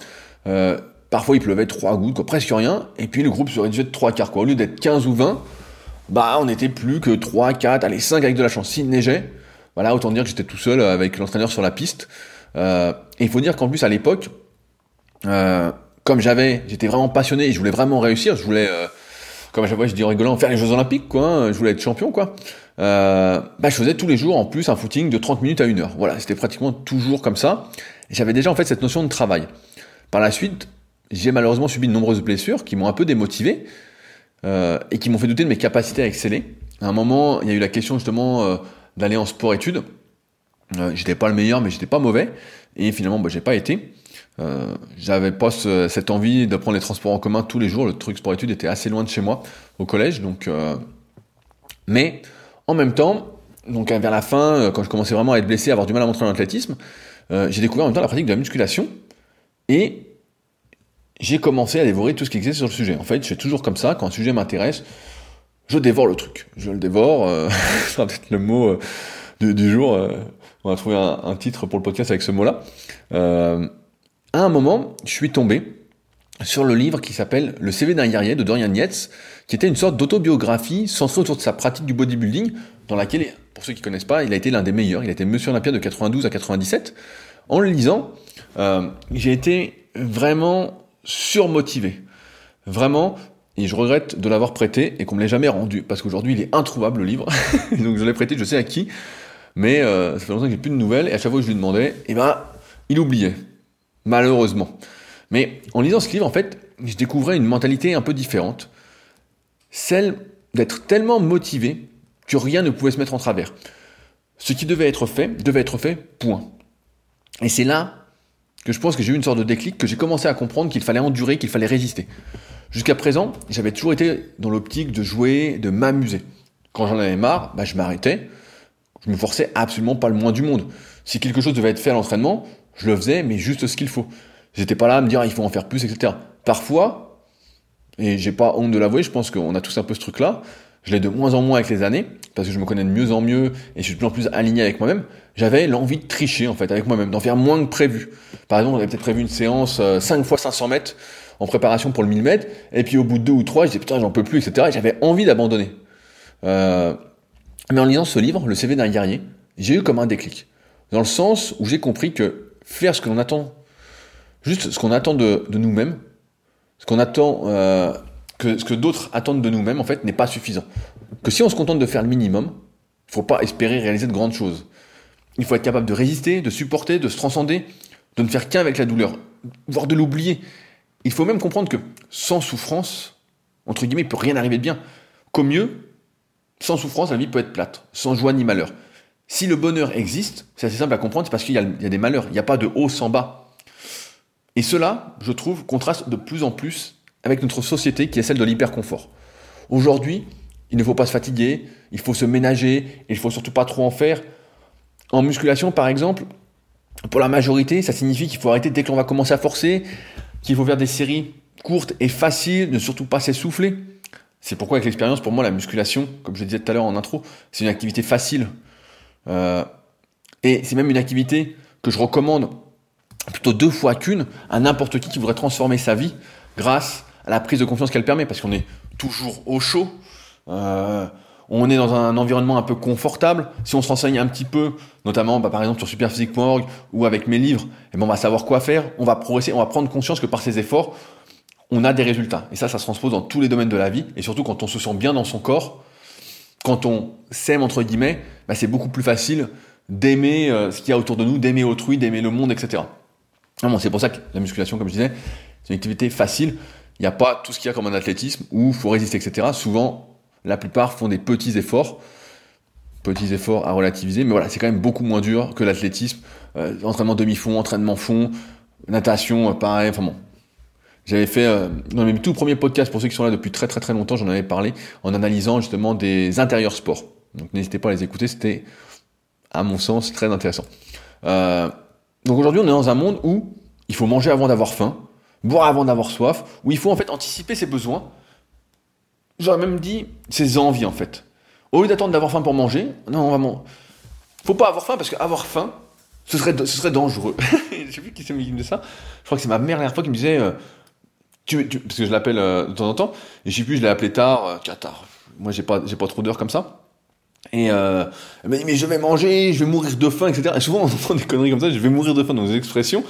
Euh, parfois, il pleuvait trois gouttes, quoi, presque rien, et puis le groupe se réduisait de trois quarts, quoi. Au lieu d'être 15 ou 20, bah, on n'était plus que 3, 4, allez, 5 avec de la chance. S'il neigeait, voilà, autant dire que j'étais tout seul avec l'entraîneur sur la piste. Euh, et il faut dire qu'en plus, à l'époque, euh, comme j'avais, j'étais vraiment passionné et je voulais vraiment réussir, je voulais euh, comme à chaque fois je dis en rigolant, faire les Jeux Olympiques, quoi, hein, je voulais être champion, quoi. Euh, bah, je faisais tous les jours en plus un footing de 30 minutes à 1 heure. Voilà, c'était pratiquement toujours comme ça. J'avais déjà en fait cette notion de travail. Par la suite, j'ai malheureusement subi de nombreuses blessures qui m'ont un peu démotivé euh, et qui m'ont fait douter de mes capacités à exceller. À un moment, il y a eu la question justement euh, d'aller en sport-études. Euh, j'étais pas le meilleur, mais j'étais pas mauvais. Et finalement, bah, j'ai pas été. Euh, j'avais pas cette envie de prendre les transports en commun tous les jours. Le truc sport études était assez loin de chez moi au collège, donc. Euh, mais en même temps, donc vers la fin, quand je commençais vraiment à être blessé, à avoir du mal à montrer en athlétisme, j'ai découvert en même temps la pratique de la musculation et j'ai commencé à dévorer tout ce qui existait sur le sujet. En fait, je fais toujours comme ça. Quand un sujet m'intéresse, je dévore le truc. Je le dévore, euh, c'est peut-être le mot euh, du, jour. Euh, on va trouver un, titre pour le podcast avec ce mot-là. à un moment, je suis tombé sur le livre qui s'appelle Le CV d'un guerrier de Dorian Yates, qui était une sorte d'autobiographie centrée autour de sa pratique du bodybuilding, dans laquelle, pour ceux qui connaissent pas, il a été l'un des meilleurs. Il a été Monsieur Olympia de 92 à 97. En le lisant, j'ai été vraiment surmotivé. Vraiment, et je regrette de l'avoir prêté et qu'on me l'ait jamais rendu, parce qu'aujourd'hui il est introuvable le livre. Donc je l'ai prêté, je sais à qui, mais euh, ça fait longtemps que j'ai plus de nouvelles, et à chaque fois que je lui demandais, eh ben, il oubliait. Malheureusement. Mais en lisant ce livre, en fait, je découvrais une mentalité un peu différente. Celle d'être tellement motivé que rien ne pouvait se mettre en travers. Ce qui devait être fait, devait être fait, point. Et c'est là que je pense que j'ai eu une sorte de déclic, que j'ai commencé à comprendre qu'il fallait endurer, qu'il fallait résister. Jusqu'à présent, j'avais toujours été dans l'optique de jouer, de m'amuser. Quand j'en avais marre, bah, je m'arrêtais. Je me forçais absolument pas le moins du monde. Si quelque chose devait être fait à l'entraînement, je le faisais, mais juste ce qu'il faut. J'étais pas là à me dire, ah, il faut en faire plus, etc. Parfois, et j'ai pas honte de l'avouer, je pense qu'on a tous un peu ce truc-là, je l'ai de moins en moins avec les années, parce que je me connais de mieux en mieux, et je suis de plus en plus aligné avec moi-même, j'avais l'envie de tricher, en fait, avec moi-même, d'en faire moins que prévu. Par exemple, on avait peut-être prévu une séance 5 euh, fois 500 mètres, en préparation pour le 1000 mètres, et puis au bout de deux ou trois, je disais putain, j'en peux plus, etc. Et j'avais envie d'abandonner. Euh, mais en lisant ce livre, Le CV d'un guerrier, j'ai eu comme un déclic. Dans le sens où j'ai compris que faire ce que l'on attend, juste ce qu'on attend de, nous-mêmes, ce qu'on attend, euh, que ce que d'autres attendent de nous-mêmes, en fait, n'est pas suffisant. Que si on se contente de faire le minimum, il faut pas espérer réaliser de grandes choses. Il faut être capable de résister, de supporter, de se transcender, de ne faire qu'un avec la douleur, voire de l'oublier. Il faut même comprendre que sans souffrance, entre guillemets, il peut rien arriver de bien. Qu'au mieux, sans souffrance, la vie peut être plate, sans joie ni malheur. Si le bonheur existe, c'est assez simple à comprendre, c'est parce qu'il y, a des malheurs, il n'y a pas de haut sans bas. Et cela, je trouve, contraste de plus en plus avec notre société qui est celle de l'hyperconfort. Aujourd'hui, il ne faut pas se fatiguer, il faut se ménager, et il faut surtout pas trop en faire. En musculation, par exemple, pour la majorité, ça signifie qu'il faut arrêter dès que l'on va commencer à forcer, qu'il faut faire des séries courtes et faciles, ne surtout pas s'essouffler. C'est pourquoi avec l'expérience, pour moi, la musculation, comme je disais tout à l'heure en intro, c'est une activité facile. Euh, et c'est même une activité que je recommande plutôt deux fois qu'une à n'importe qui qui voudrait transformer sa vie grâce la prise de confiance qu'elle permet, parce qu'on est toujours au chaud. Euh, on est dans un environnement un peu confortable. Si on se renseigne un petit peu, notamment bah, par exemple sur superphysique.org ou avec mes livres, eh ben, on va savoir quoi faire, on va progresser, on va prendre conscience que par ces efforts, on a des résultats. Et ça, ça se transpose dans tous les domaines de la vie, et surtout quand on se sent bien dans son corps, quand on s'aime entre guillemets, bah, c'est beaucoup plus facile d'aimer euh, ce qu'il y a autour de nous, d'aimer autrui, d'aimer le monde, etc. bon, c'est pour ça que la musculation, comme je disais, c'est une activité facile. Il n'y a pas tout ce qu'il y a comme un athlétisme où il faut résister, etc. Souvent, la plupart font des petits efforts, petits efforts à relativiser, mais voilà, c'est quand même beaucoup moins dur que l'athlétisme, euh, entraînement demi-fond, entraînement fond, natation, euh, pareil, enfin bon. J'avais fait, euh, dans mes tout premiers podcasts, pour ceux qui sont là depuis très très très longtemps, j'en avais parlé, en analysant justement des intérieurs sports. Donc n'hésitez pas à les écouter, c'était, à mon sens, très intéressant. Donc aujourd'hui, on est dans un monde où il faut manger avant d'avoir faim, boire avant d'avoir soif, où il faut en fait anticiper ses besoins, J'aurais même dit ses envies en fait. Au lieu d'attendre d'avoir faim pour manger, non, vraiment. Faut pas avoir faim parce qu'avoir faim, ce serait, ce serait dangereux. je sais plus qui c'est qui dit ça. Je crois que c'est ma mère la dernière fois qui me disait. Euh, tu, parce que je l'appelle euh, de temps en temps, et je sais plus, je l'ai appelé tard, euh, tard. Moi, j'ai pas, pas trop d'heures comme ça. Et euh, elle m'a dit, mais je vais manger, je vais mourir de faim, etc. Et souvent, on entend des conneries comme ça, je vais mourir de faim dans des expressions,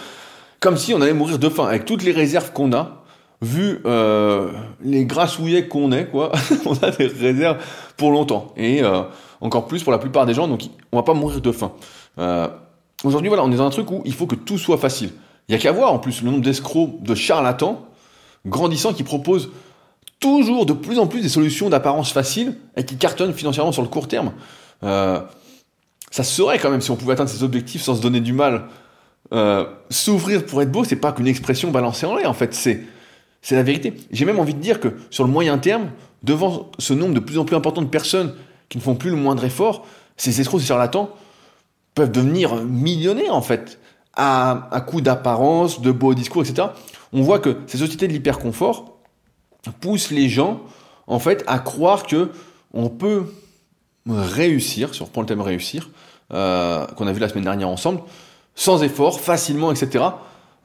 comme si on allait mourir de faim, avec toutes les réserves qu'on a vu euh, les grassouillets qu'on est, quoi, on a des réserves pour longtemps. Et euh, encore plus pour la plupart des gens, donc on va pas mourir de faim. Euh, Aujourd'hui, voilà, on est dans un truc où il faut que tout soit facile. Il y a qu'à voir en plus le nombre d'escrocs, de charlatans grandissants qui proposent toujours de plus en plus des solutions d'apparence facile et qui cartonnent financièrement sur le court terme. Euh, ça serait quand même si on pouvait atteindre ses objectifs sans se donner du mal. Euh, s'ouvrir pour être beau, c'est pas qu'une expression balancée en l'air, en fait, c'est c'est la vérité. J'ai même envie de dire que sur le moyen terme, devant ce nombre de plus en plus important de personnes qui ne font plus le moindre effort, ces escrocs, ces charlatans peuvent devenir millionnaires en fait, à, à coup d'apparence, de beaux discours, etc. On voit que ces sociétés de l'hyperconfort poussent les gens en fait, à croire que on peut réussir, si on reprend le thème réussir, euh, qu'on a vu la semaine dernière ensemble, sans effort, facilement, etc.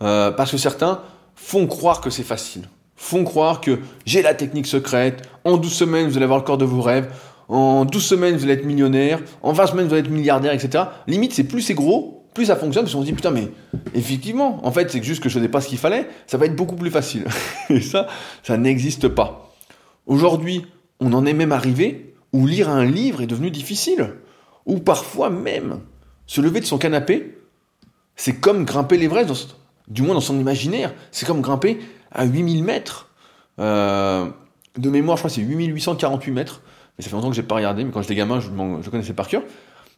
Euh, parce que certains font croire que c'est facile, font croire que j'ai la technique secrète, en 12 semaines vous allez avoir le corps de vos rêves, en 12 semaines vous allez être millionnaire, en 20 semaines vous allez être milliardaire, etc. Limite, c'est plus c'est gros, plus ça fonctionne, parce qu'on se dit putain, mais effectivement, en fait, c'est juste que je faisais pas ce qu'il fallait, ça va être beaucoup plus facile. Et ça, ça n'existe pas. Aujourd'hui, on en est même arrivé où lire un livre est devenu difficile, ou parfois même se lever de son canapé, c'est comme grimper l'Everest, du moins dans son imaginaire, c'est comme grimper à 8000 mètres. Euh, de mémoire, je crois que c'est 8848 mètres, mais ça fait longtemps que j'ai pas regardé, mais quand j'étais gamin, je, je connaissais par cœur.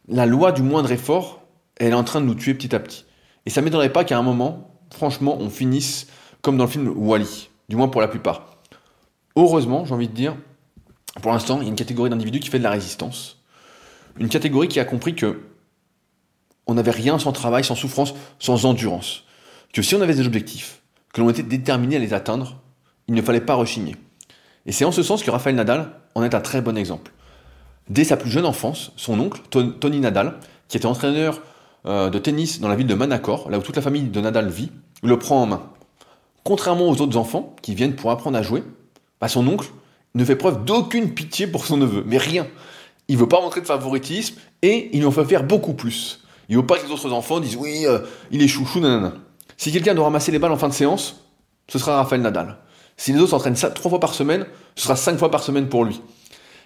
La loi du moindre effort, elle est en train de nous tuer petit à petit. Et ça m'étonnerait pas qu'à un moment, franchement, on finisse comme dans le film Wally, du moins pour la plupart. Heureusement, j'ai envie de dire, pour l'instant, il y a une catégorie d'individus qui fait de la résistance. Une catégorie qui a compris que on n'avait rien sans travail, sans souffrance, sans endurance. Que si on avait des objectifs, que l'on était déterminé à les atteindre, il ne fallait pas rechigner. Et c'est en ce sens que Raphaël Nadal en est un très bon exemple. Dès sa plus jeune enfance, son oncle, Tony Nadal, qui était entraîneur euh, de tennis dans la ville de Manacor, là où toute la famille de Nadal vit, le prend en main. Contrairement aux autres enfants qui viennent pour apprendre à jouer, bah son oncle ne fait preuve d'aucune pitié pour son neveu, mais rien. Il veut pas montrer de favoritisme et il en fait faire beaucoup plus. Il veut pas que les autres enfants disent oui, euh, il est chouchou, nanana. Si quelqu'un doit ramasser les balles en fin de séance, ce sera Raphaël Nadal. Si les autres s'entraînent ça trois fois par semaine, ce sera cinq fois par semaine pour lui.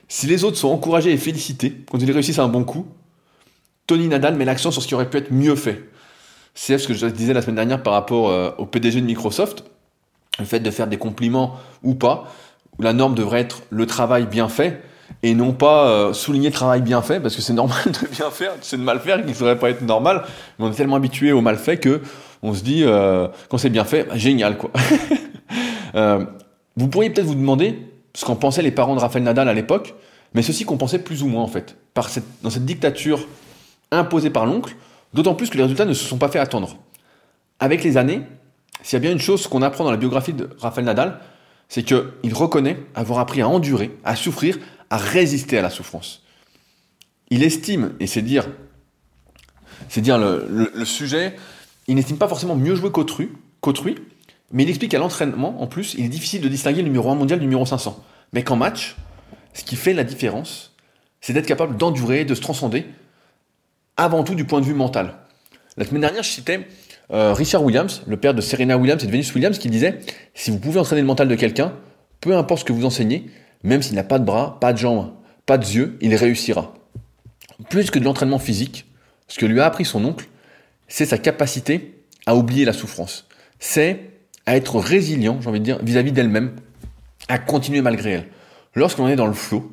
Si les autres sont encouragés et félicités quand ils réussissent un bon coup, Tony Nadal met l'accent sur ce qui aurait pu être mieux fait. C'est ce que je disais la semaine dernière par rapport euh, au PDG de Microsoft. Le fait de faire des compliments ou pas, la norme devrait être le travail bien fait et non pas euh, souligner le travail bien fait parce que c'est normal de bien faire, c'est de mal faire qui ne devrait pas être normal. Mais on est tellement habitué au mal fait que on se dit euh, quand c'est bien fait, génial quoi. euh, vous pourriez peut-être vous demander ce qu'en pensaient les parents de Raphaël Nadal à l'époque, mais ceci qu'on pensait plus ou moins en fait, par dans cette dictature imposée par l'oncle, d'autant plus que les résultats ne se sont pas fait attendre. Avec les années, s'il y a bien une chose qu'on apprend dans la biographie de Raphaël Nadal, c'est qu'il reconnaît avoir appris à endurer, à souffrir, à résister à la souffrance. Il estime, et c'est dire, c'est dire le, sujet, il n'estime pas forcément mieux jouer qu'autrui, qu'autrui, mais il explique qu'à l'entraînement, en plus, il est difficile de distinguer le numéro 1 mondial du numéro 500. Mais qu'en match, ce qui fait la différence, c'est d'être capable d'endurer, de se transcender, avant tout du point de vue mental. La semaine dernière, je citais euh, Richard Williams, le père de Serena Williams et de Venus Williams, qui disait Si vous pouvez entraîner le mental de quelqu'un, peu importe ce que vous enseignez, même s'il n'a pas de bras, pas de jambes, pas de yeux, il réussira. Plus que de l'entraînement physique, ce que lui a appris son oncle, c'est sa capacité à oublier la souffrance. C'est à être résilient, j'ai envie de dire, vis-à-vis d'elle-même, à continuer malgré elle. Lorsqu'on est dans le flot,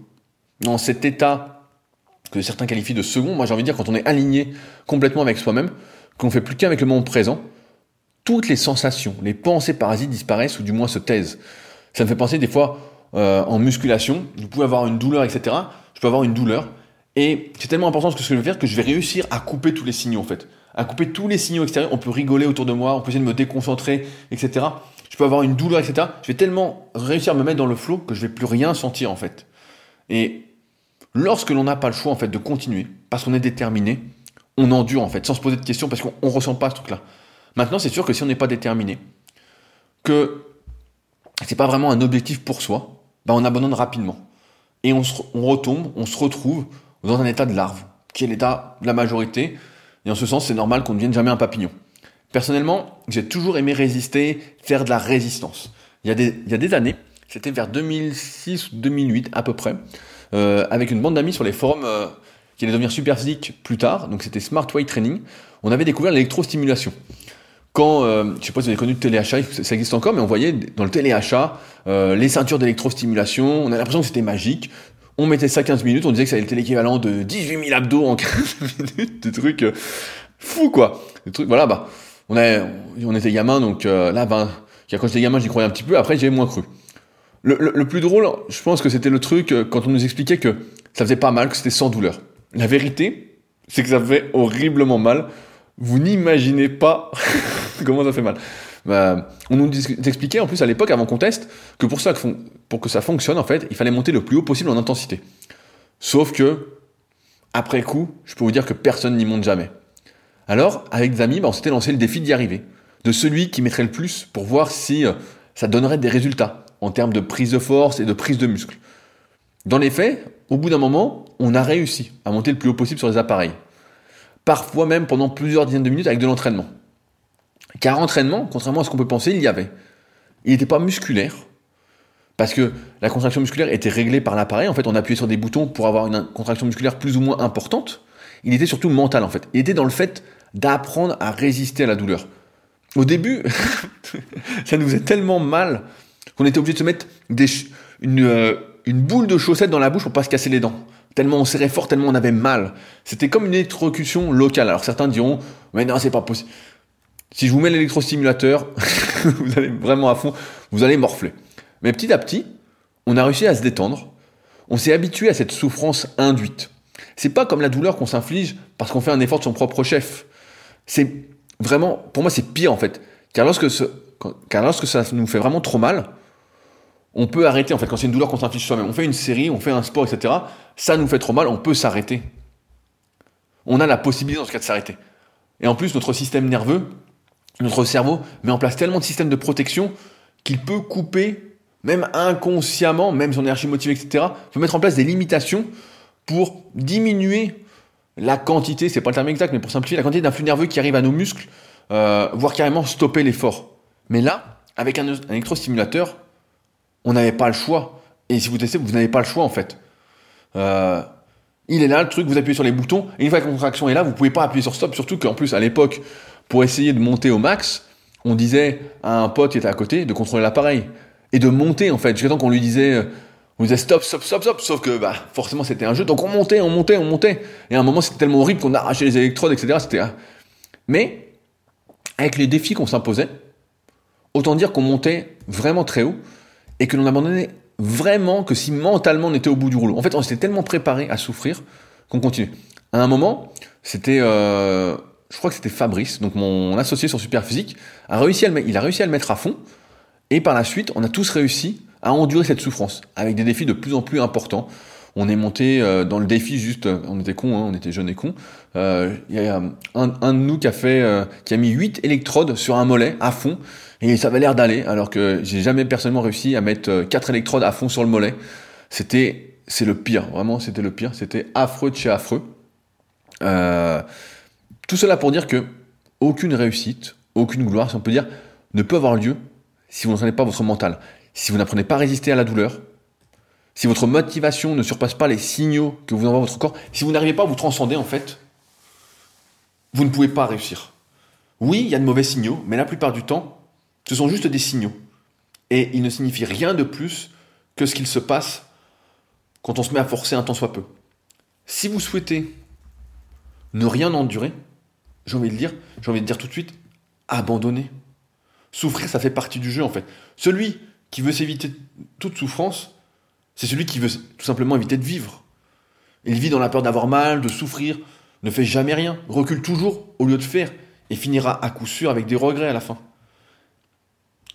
dans cet état que certains qualifient de second, moi j'ai envie de dire quand on est aligné complètement avec soi-même, qu'on fait plus qu'avec le moment présent, toutes les sensations, les pensées parasites disparaissent ou du moins se taisent. Ça me fait penser des fois euh, en musculation, vous pouvez avoir une douleur, etc. Je peux avoir une douleur. Et c'est tellement important ce que je vais faire que je vais réussir à couper tous les signaux en fait. À couper tous les signaux extérieurs. On peut rigoler autour de moi, on peut essayer de me déconcentrer, etc. Je peux avoir une douleur, etc. Je vais tellement réussir à me mettre dans le flot que je vais plus rien sentir en fait. Et lorsque l'on n'a pas le choix en fait de continuer, parce qu'on est déterminé, on endure en fait, sans se poser de questions, parce qu'on ne ressent pas ce truc-là. Maintenant, c'est sûr que si on n'est pas déterminé, que c'est pas vraiment un objectif pour soi, bah on abandonne rapidement. Et on, retombe, on se retrouve dans un état de larve, qui est l'état de la majorité. Et en ce sens, c'est normal qu'on ne devienne jamais un papillon. Personnellement, j'ai toujours aimé résister, faire de la résistance. Il y a des, années, c'était vers 2006 ou 2008 à peu près, euh, avec une bande d'amis sur les forums euh, qui allaient devenir super physique plus tard, donc c'était Smart Weight Training, on avait découvert l'électrostimulation. Quand, euh, je sais pas si vous avez connu le téléachat, ça existe encore, mais on voyait dans le téléachat euh, les ceintures d'électrostimulation, on a l'impression que c'était magique. On mettait ça 15 minutes, on disait que ça allait être l'équivalent de 18 000 abdos en 15 minutes, des trucs euh, fous quoi. Des trucs, voilà, bah, on, on était gamin, donc euh, là, ben, quand j'étais gamin, j'y croyais un petit peu, après j'ai moins cru. Le, le, plus drôle, je pense que c'était le truc quand on nous expliquait que ça faisait pas mal, que c'était sans douleur. La vérité, c'est que ça fait horriblement mal. Vous n'imaginez pas Comment ça fait mal bah, On nous expliquait en plus à l'époque, avant qu'on teste, que pour, ça, que ça fonctionne, en fait, il fallait monter le plus haut possible en intensité. Sauf que, après coup, je peux vous dire que personne n'y monte jamais. Alors, avec des amis, bah, on s'était lancé le défi d'y arriver. De celui qui mettrait le plus pour voir si euh, ça donnerait des résultats en termes de prise de force et de prise de muscle. Dans les faits, au bout d'un moment, on a réussi à monter le plus haut possible sur les appareils. Parfois même pendant plusieurs dizaines de minutes avec de l'entraînement. Car entraînement, contrairement à ce qu'on peut penser, il y avait. Il n'était pas musculaire, parce que la contraction musculaire était réglée par l'appareil. En fait, on appuyait sur des boutons pour avoir une contraction musculaire plus ou moins importante. Il était surtout mental, en fait. Il était dans le fait d'apprendre à résister à la douleur. Au début, ça nous faisait tellement mal qu'on était obligé de se mettre une, euh, une boule de chaussettes dans la bouche pour pas se casser les dents. Tellement on serrait fort, tellement on avait mal. C'était comme une électrocution locale. Alors certains diront, mais non, c'est pas possible. Si je vous mets l'électrostimulateur, vous allez vraiment à fond, vous allez morfler. Mais petit à petit, on a réussi à se détendre. On s'est habitué à cette souffrance induite. C'est pas comme la douleur qu'on s'inflige parce qu'on fait un effort de son propre chef. C'est vraiment, pour moi, c'est pire en fait. Car lorsque, ce, car lorsque ça nous fait vraiment trop mal, on peut arrêter en fait. Quand c'est une douleur qu'on s'inflige soi-même, on fait une série, on fait un sport, etc. Ça nous fait trop mal, on peut s'arrêter. On a la possibilité dans ce cas de s'arrêter. Et en plus, notre système nerveux, notre cerveau met en place tellement de systèmes de protection qu'il peut couper, même inconsciemment, même si on est archi motivé, etc., peut mettre en place des limitations pour diminuer la quantité, c'est pas le terme exact, mais pour simplifier, la quantité d'influx nerveux qui arrive à nos muscles, euh, voire carrément stopper l'effort. Mais là, avec un, électrostimulateur, on n'avait pas le choix. Et si vous testez, vous n'avez pas le choix en fait. Euh, il est là le truc, vous appuyez sur les boutons, et une fois que la contraction est là, vous pouvez pas appuyer sur stop, surtout qu'en plus à l'époque, pour essayer de monter au max, on disait à un pote qui était à côté de contrôler l'appareil et de monter en fait, jusqu'à temps qu'on lui disait euh, on disait stop, stop, stop, stop, sauf que bah, forcément c'était un jeu, donc on montait, on montait, on montait. Et à un moment c'était tellement horrible qu'on arrachait les électrodes, etc. C'était, Mais avec les défis qu'on s'imposait, autant dire qu'on montait vraiment très haut et que l'on abandonnait vraiment que si mentalement on était au bout du rouleau. En fait, on s'était tellement préparé à souffrir qu'on continue. À un moment, c'était, euh, je crois que c'était Fabrice, donc mon associé sur Superphysique, a il a réussi à le mettre à fond. Et par la suite, on a tous réussi à endurer cette souffrance avec des défis de plus en plus importants. On est monté euh, dans le défi juste, euh, on était con, hein, on était jeunes et cons. Euh, il y a un, un, de nous qui a fait, qui a mis 8 électrodes sur un mollet à fond et ça avait l'air d'aller, alors que j'ai jamais personnellement réussi à mettre 4 électrodes à fond sur le mollet. C'était, c'est le pire, vraiment, c'était le pire. C'était affreux de chez affreux. tout cela pour dire que aucune réussite, aucune gloire, si on peut dire, ne peut avoir lieu si vous n'entraînez pas votre mental si vous n'apprenez pas à résister à la douleur, si votre motivation ne surpasse pas les signaux que vous envoie votre corps, si vous n'arrivez pas à vous transcender en fait, vous ne pouvez pas réussir. Oui, il y a de mauvais signaux, mais la plupart du temps, ce sont juste des signaux. Et ils ne signifient rien de plus que ce qu'il se passe quand on se met à forcer un temps soit peu. Si vous souhaitez ne rien endurer, j'ai envie de dire, j'ai envie de dire tout de suite, abandonner. Souffrir, ça fait partie du jeu en fait. Celui qui veut s'éviter toute souffrance, c'est celui qui veut tout simplement éviter de vivre. Il vit dans la peur d'avoir mal, de souffrir, ne fait jamais rien, recule toujours au lieu de faire, et finira à coup sûr avec des regrets à la fin.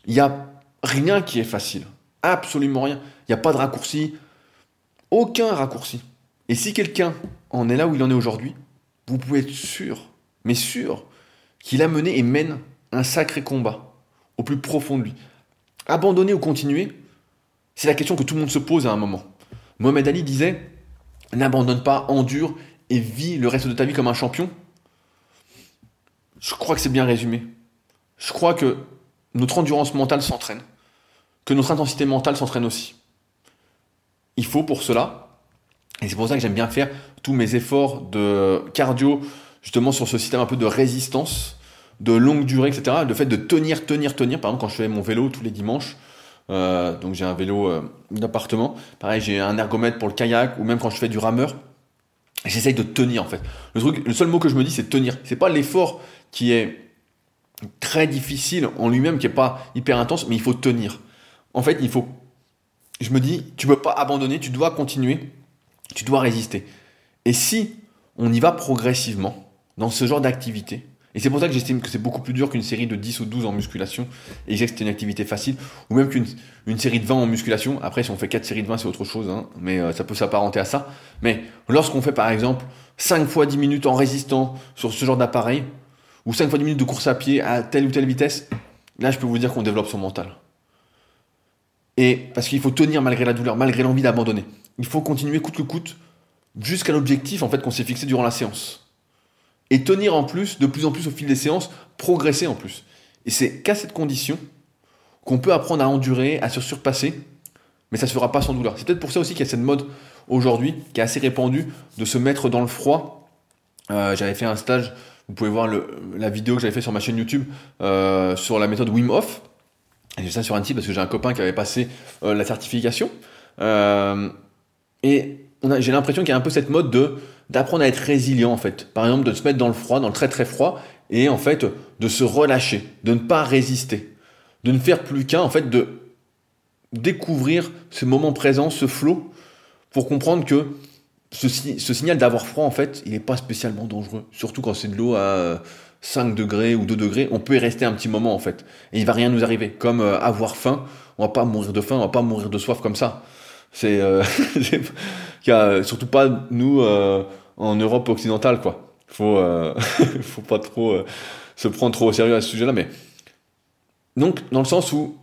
Il n'y a rien qui est facile. Absolument rien. Il n'y a pas de raccourci. Aucun raccourci. Et si quelqu'un en est là où il en est aujourd'hui, vous pouvez être sûr, mais sûr, qu'il a mené et mène un sacré combat au plus profond de lui. Abandonner ou continuer C'est la question que tout le monde se pose à un moment. Mohamed Ali disait N'abandonne pas, endure et vis le reste de ta vie comme un champion. Je crois que c'est bien résumé. Je crois que notre endurance mentale s'entraîne, que notre intensité mentale s'entraîne aussi. Il faut pour cela, et c'est pour ça que j'aime bien faire tous mes efforts de cardio, justement sur ce système un peu de résistance, de longue durée, etc. Le fait de tenir, tenir, tenir. Par exemple, quand je fais mon vélo tous les dimanches, euh, donc j'ai un vélo euh, d'appartement. Pareil, j'ai un ergomètre pour le kayak, ou même quand je fais du rameur, j'essaye de tenir en fait. Le le seul mot que je me dis, c'est tenir. C'est pas l'effort qui est très difficile en lui-même, qui est pas hyper intense, mais il faut tenir. En fait, il faut. Je me dis, tu peux pas abandonner, tu dois continuer, tu dois résister. Et si on y va progressivement dans ce genre d'activité, Et c'est pour ça que j'estime que c'est beaucoup plus dur qu'une série de 10 ou 12 en musculation, et que c'est une activité facile, ou même qu'une une série de 20 en musculation. Après, si on fait 4 séries de 20, c'est autre chose, hein, mais euh, ça peut s'apparenter à ça. Mais lorsqu'on fait par exemple 5 fois 10 minutes en résistant sur ce genre d'appareil, ou 5 fois 10 minutes de course à pied à telle ou telle vitesse, là je peux vous dire qu'on développe son mental. Et parce qu'il faut tenir malgré la douleur, malgré l'envie d'abandonner. Il faut continuer coûte que coûte jusqu'à l'objectif en fait qu'on s'est fixé durant la séance et tenir en plus, de plus en plus au fil des séances, progresser en plus. Et c'est qu'à cette condition qu'on peut apprendre à endurer, à se surpasser, mais ça ne se fera pas sans douleur. C'est peut-être pour ça aussi qu'il y a cette mode aujourd'hui qui est assez répandue de se mettre dans le froid. Euh, j'avais fait un stage, vous pouvez voir la vidéo que j'avais fait sur ma chaîne YouTube euh, sur la méthode Wim Hof. J'ai ça sur type parce que j'ai un copain qui avait passé euh, la certification. et j'ai l'impression qu'il y a un peu cette mode de d'apprendre à être résilient en fait. Par exemple, de se mettre dans le froid, dans le très très froid, et en fait de se relâcher, de ne pas résister, de ne faire plus qu'un, en fait de découvrir ce moment présent, ce flot, pour comprendre que ce, signal d'avoir froid en fait, il n'est pas spécialement dangereux, surtout quand c'est de l'eau à 5 degrés ou 2 degrés, on peut y rester un petit moment en fait, et il va rien nous arriver. Comme euh, avoir faim, on va pas mourir de faim, on va pas mourir de soif comme ça. C'est euh, surtout pas nous euh, en Europe occidentale quoi. Faut euh, faut pas trop euh, se prendre trop au sérieux à ce sujet-là mais donc dans le sens où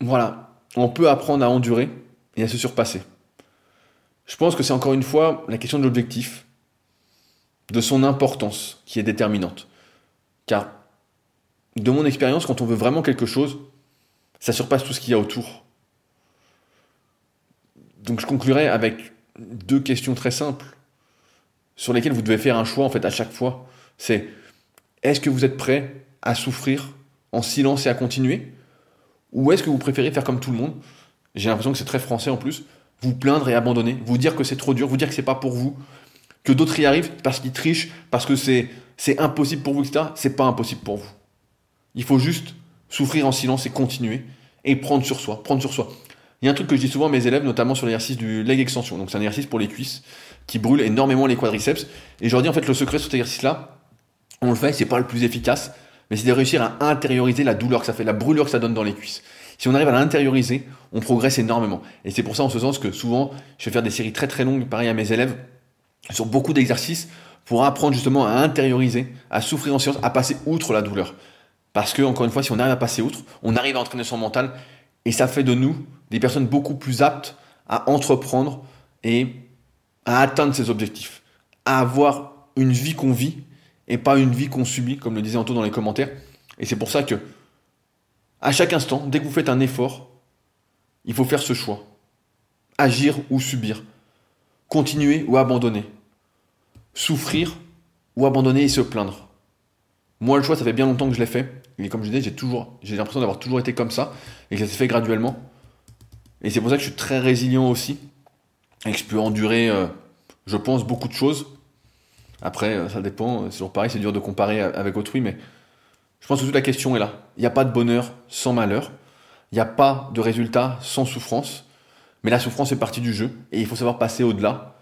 voilà, on peut apprendre à endurer et à se surpasser. Je pense que c'est encore une fois la question de l'objectif, de son importance qui est déterminante. Car de mon expérience, quand on veut vraiment quelque chose, ça surpasse tout ce qu'il y a autour. Donc je conclurai avec deux questions très simples sur lesquelles vous devez faire un choix en fait à chaque fois. C'est est-ce que vous êtes prêt à souffrir en silence et à continuer? Ou est-ce que vous préférez faire comme tout le monde? J'ai l'impression que c'est très français en plus. Vous plaindre et abandonner, vous dire que c'est trop dur, vous dire que c'est pas pour vous, que d'autres y arrivent parce qu'ils trichent, parce que c'est c'est impossible pour vous, etc. C'est pas impossible pour vous. Il faut juste souffrir en silence et continuer et prendre sur soi, prendre sur soi. Il y a un truc que je dis souvent à mes élèves, notamment sur l'exercice du leg extension. Donc c'est un exercice pour les cuisses qui brûle énormément les quadriceps. Et je leur dis en fait le secret sur cet exercice-là, on le fait, c'est pas le plus efficace, mais c'est de réussir à intérioriser la douleur que ça fait, la brûlure que ça donne dans les cuisses. Si on arrive à l'intérioriser, on progresse énormément. Et c'est pour ça en ce sens que souvent, je vais faire des séries très très longues, pareil à mes élèves, sur beaucoup d'exercices pour apprendre justement à intérioriser, à souffrir en silence, à passer outre la douleur. Parce que, encore une fois, si on arrive à passer outre, on arrive à entraîner son mental et ça fait de nous des personnes beaucoup plus aptes à entreprendre et à atteindre ses objectifs, à avoir une vie qu'on vit et pas une vie qu'on subit, comme le disait Anto dans les commentaires. Et c'est pour ça que, à chaque instant, dès que vous faites un effort, il faut faire ce choix. Agir ou subir. Continuer ou abandonner. Souffrir ou abandonner et se plaindre. Moi, le choix, ça fait bien longtemps que je l'ai fait. Et comme je disais, j'ai toujours, j'ai l'impression d'avoir toujours été comme ça et que ça s'est fait graduellement. Et c'est pour ça que je suis très résilient aussi et que je peux endurer, euh, je pense, beaucoup de choses. Après, euh, ça dépend. C'est toujours pareil, c'est dur de comparer avec autrui, mais je pense que toute la question est là. Il n'y a pas de bonheur sans malheur. Il n'y a pas de résultat sans souffrance. Mais la souffrance est partie du jeu et il faut savoir passer au-delà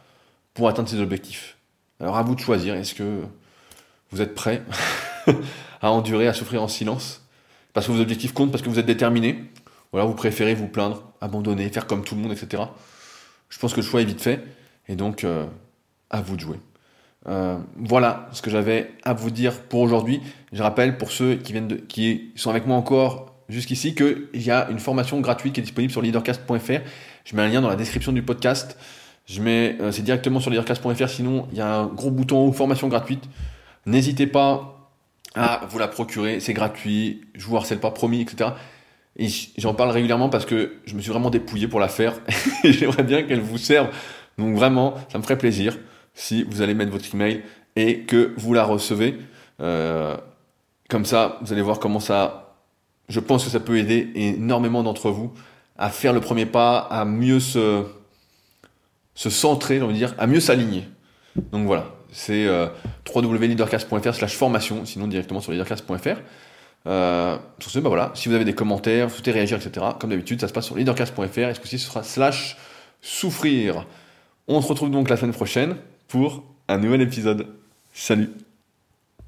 pour atteindre ses objectifs. Alors à vous de choisir. Est-ce que vous êtes prêt à endurer, à souffrir en silence, parce que vos objectifs comptent, parce que vous êtes déterminé, ou alors vous préférez vous plaindre, abandonner, faire comme tout le monde, etc. Je pense que le choix est vite fait, et donc euh, à vous de jouer. Euh, voilà ce que j'avais à vous dire pour aujourd'hui. Je rappelle pour ceux qui sont avec moi encore jusqu'ici qu'il y a une formation gratuite qui est disponible sur leadercast.fr. Je mets un lien dans la description du podcast. Je mets, euh, c'est directement sur leadercast.fr. Sinon, il y a un gros bouton formation gratuite. N'hésitez pas ah, vous la procurez, c'est gratuit, je vous harcèle pas, promis, etc. Et j'en parle régulièrement parce que je me suis vraiment dépouillé pour la faire j'aimerais bien qu'elle vous serve. Donc vraiment, ça me ferait plaisir si vous allez mettre votre email et que vous la recevez. Euh, comme ça, vous allez voir comment ça. Je pense que ça peut aider énormément d'entre vous à faire le premier pas, à mieux se, se centrer, j'ai envie dire, à mieux s'aligner. Donc voilà, c'est euh, www.leadercast.fr slash formation, sinon directement sur leadercast.fr. Euh, sur ce, bah voilà, si vous avez des commentaires, vous souhaitez réagir, etc., comme d'habitude, ça se passe sur leadercast.fr, et ce coup-ci, ce sera slash souffrir. On se retrouve donc la semaine prochaine pour un nouvel épisode. Salut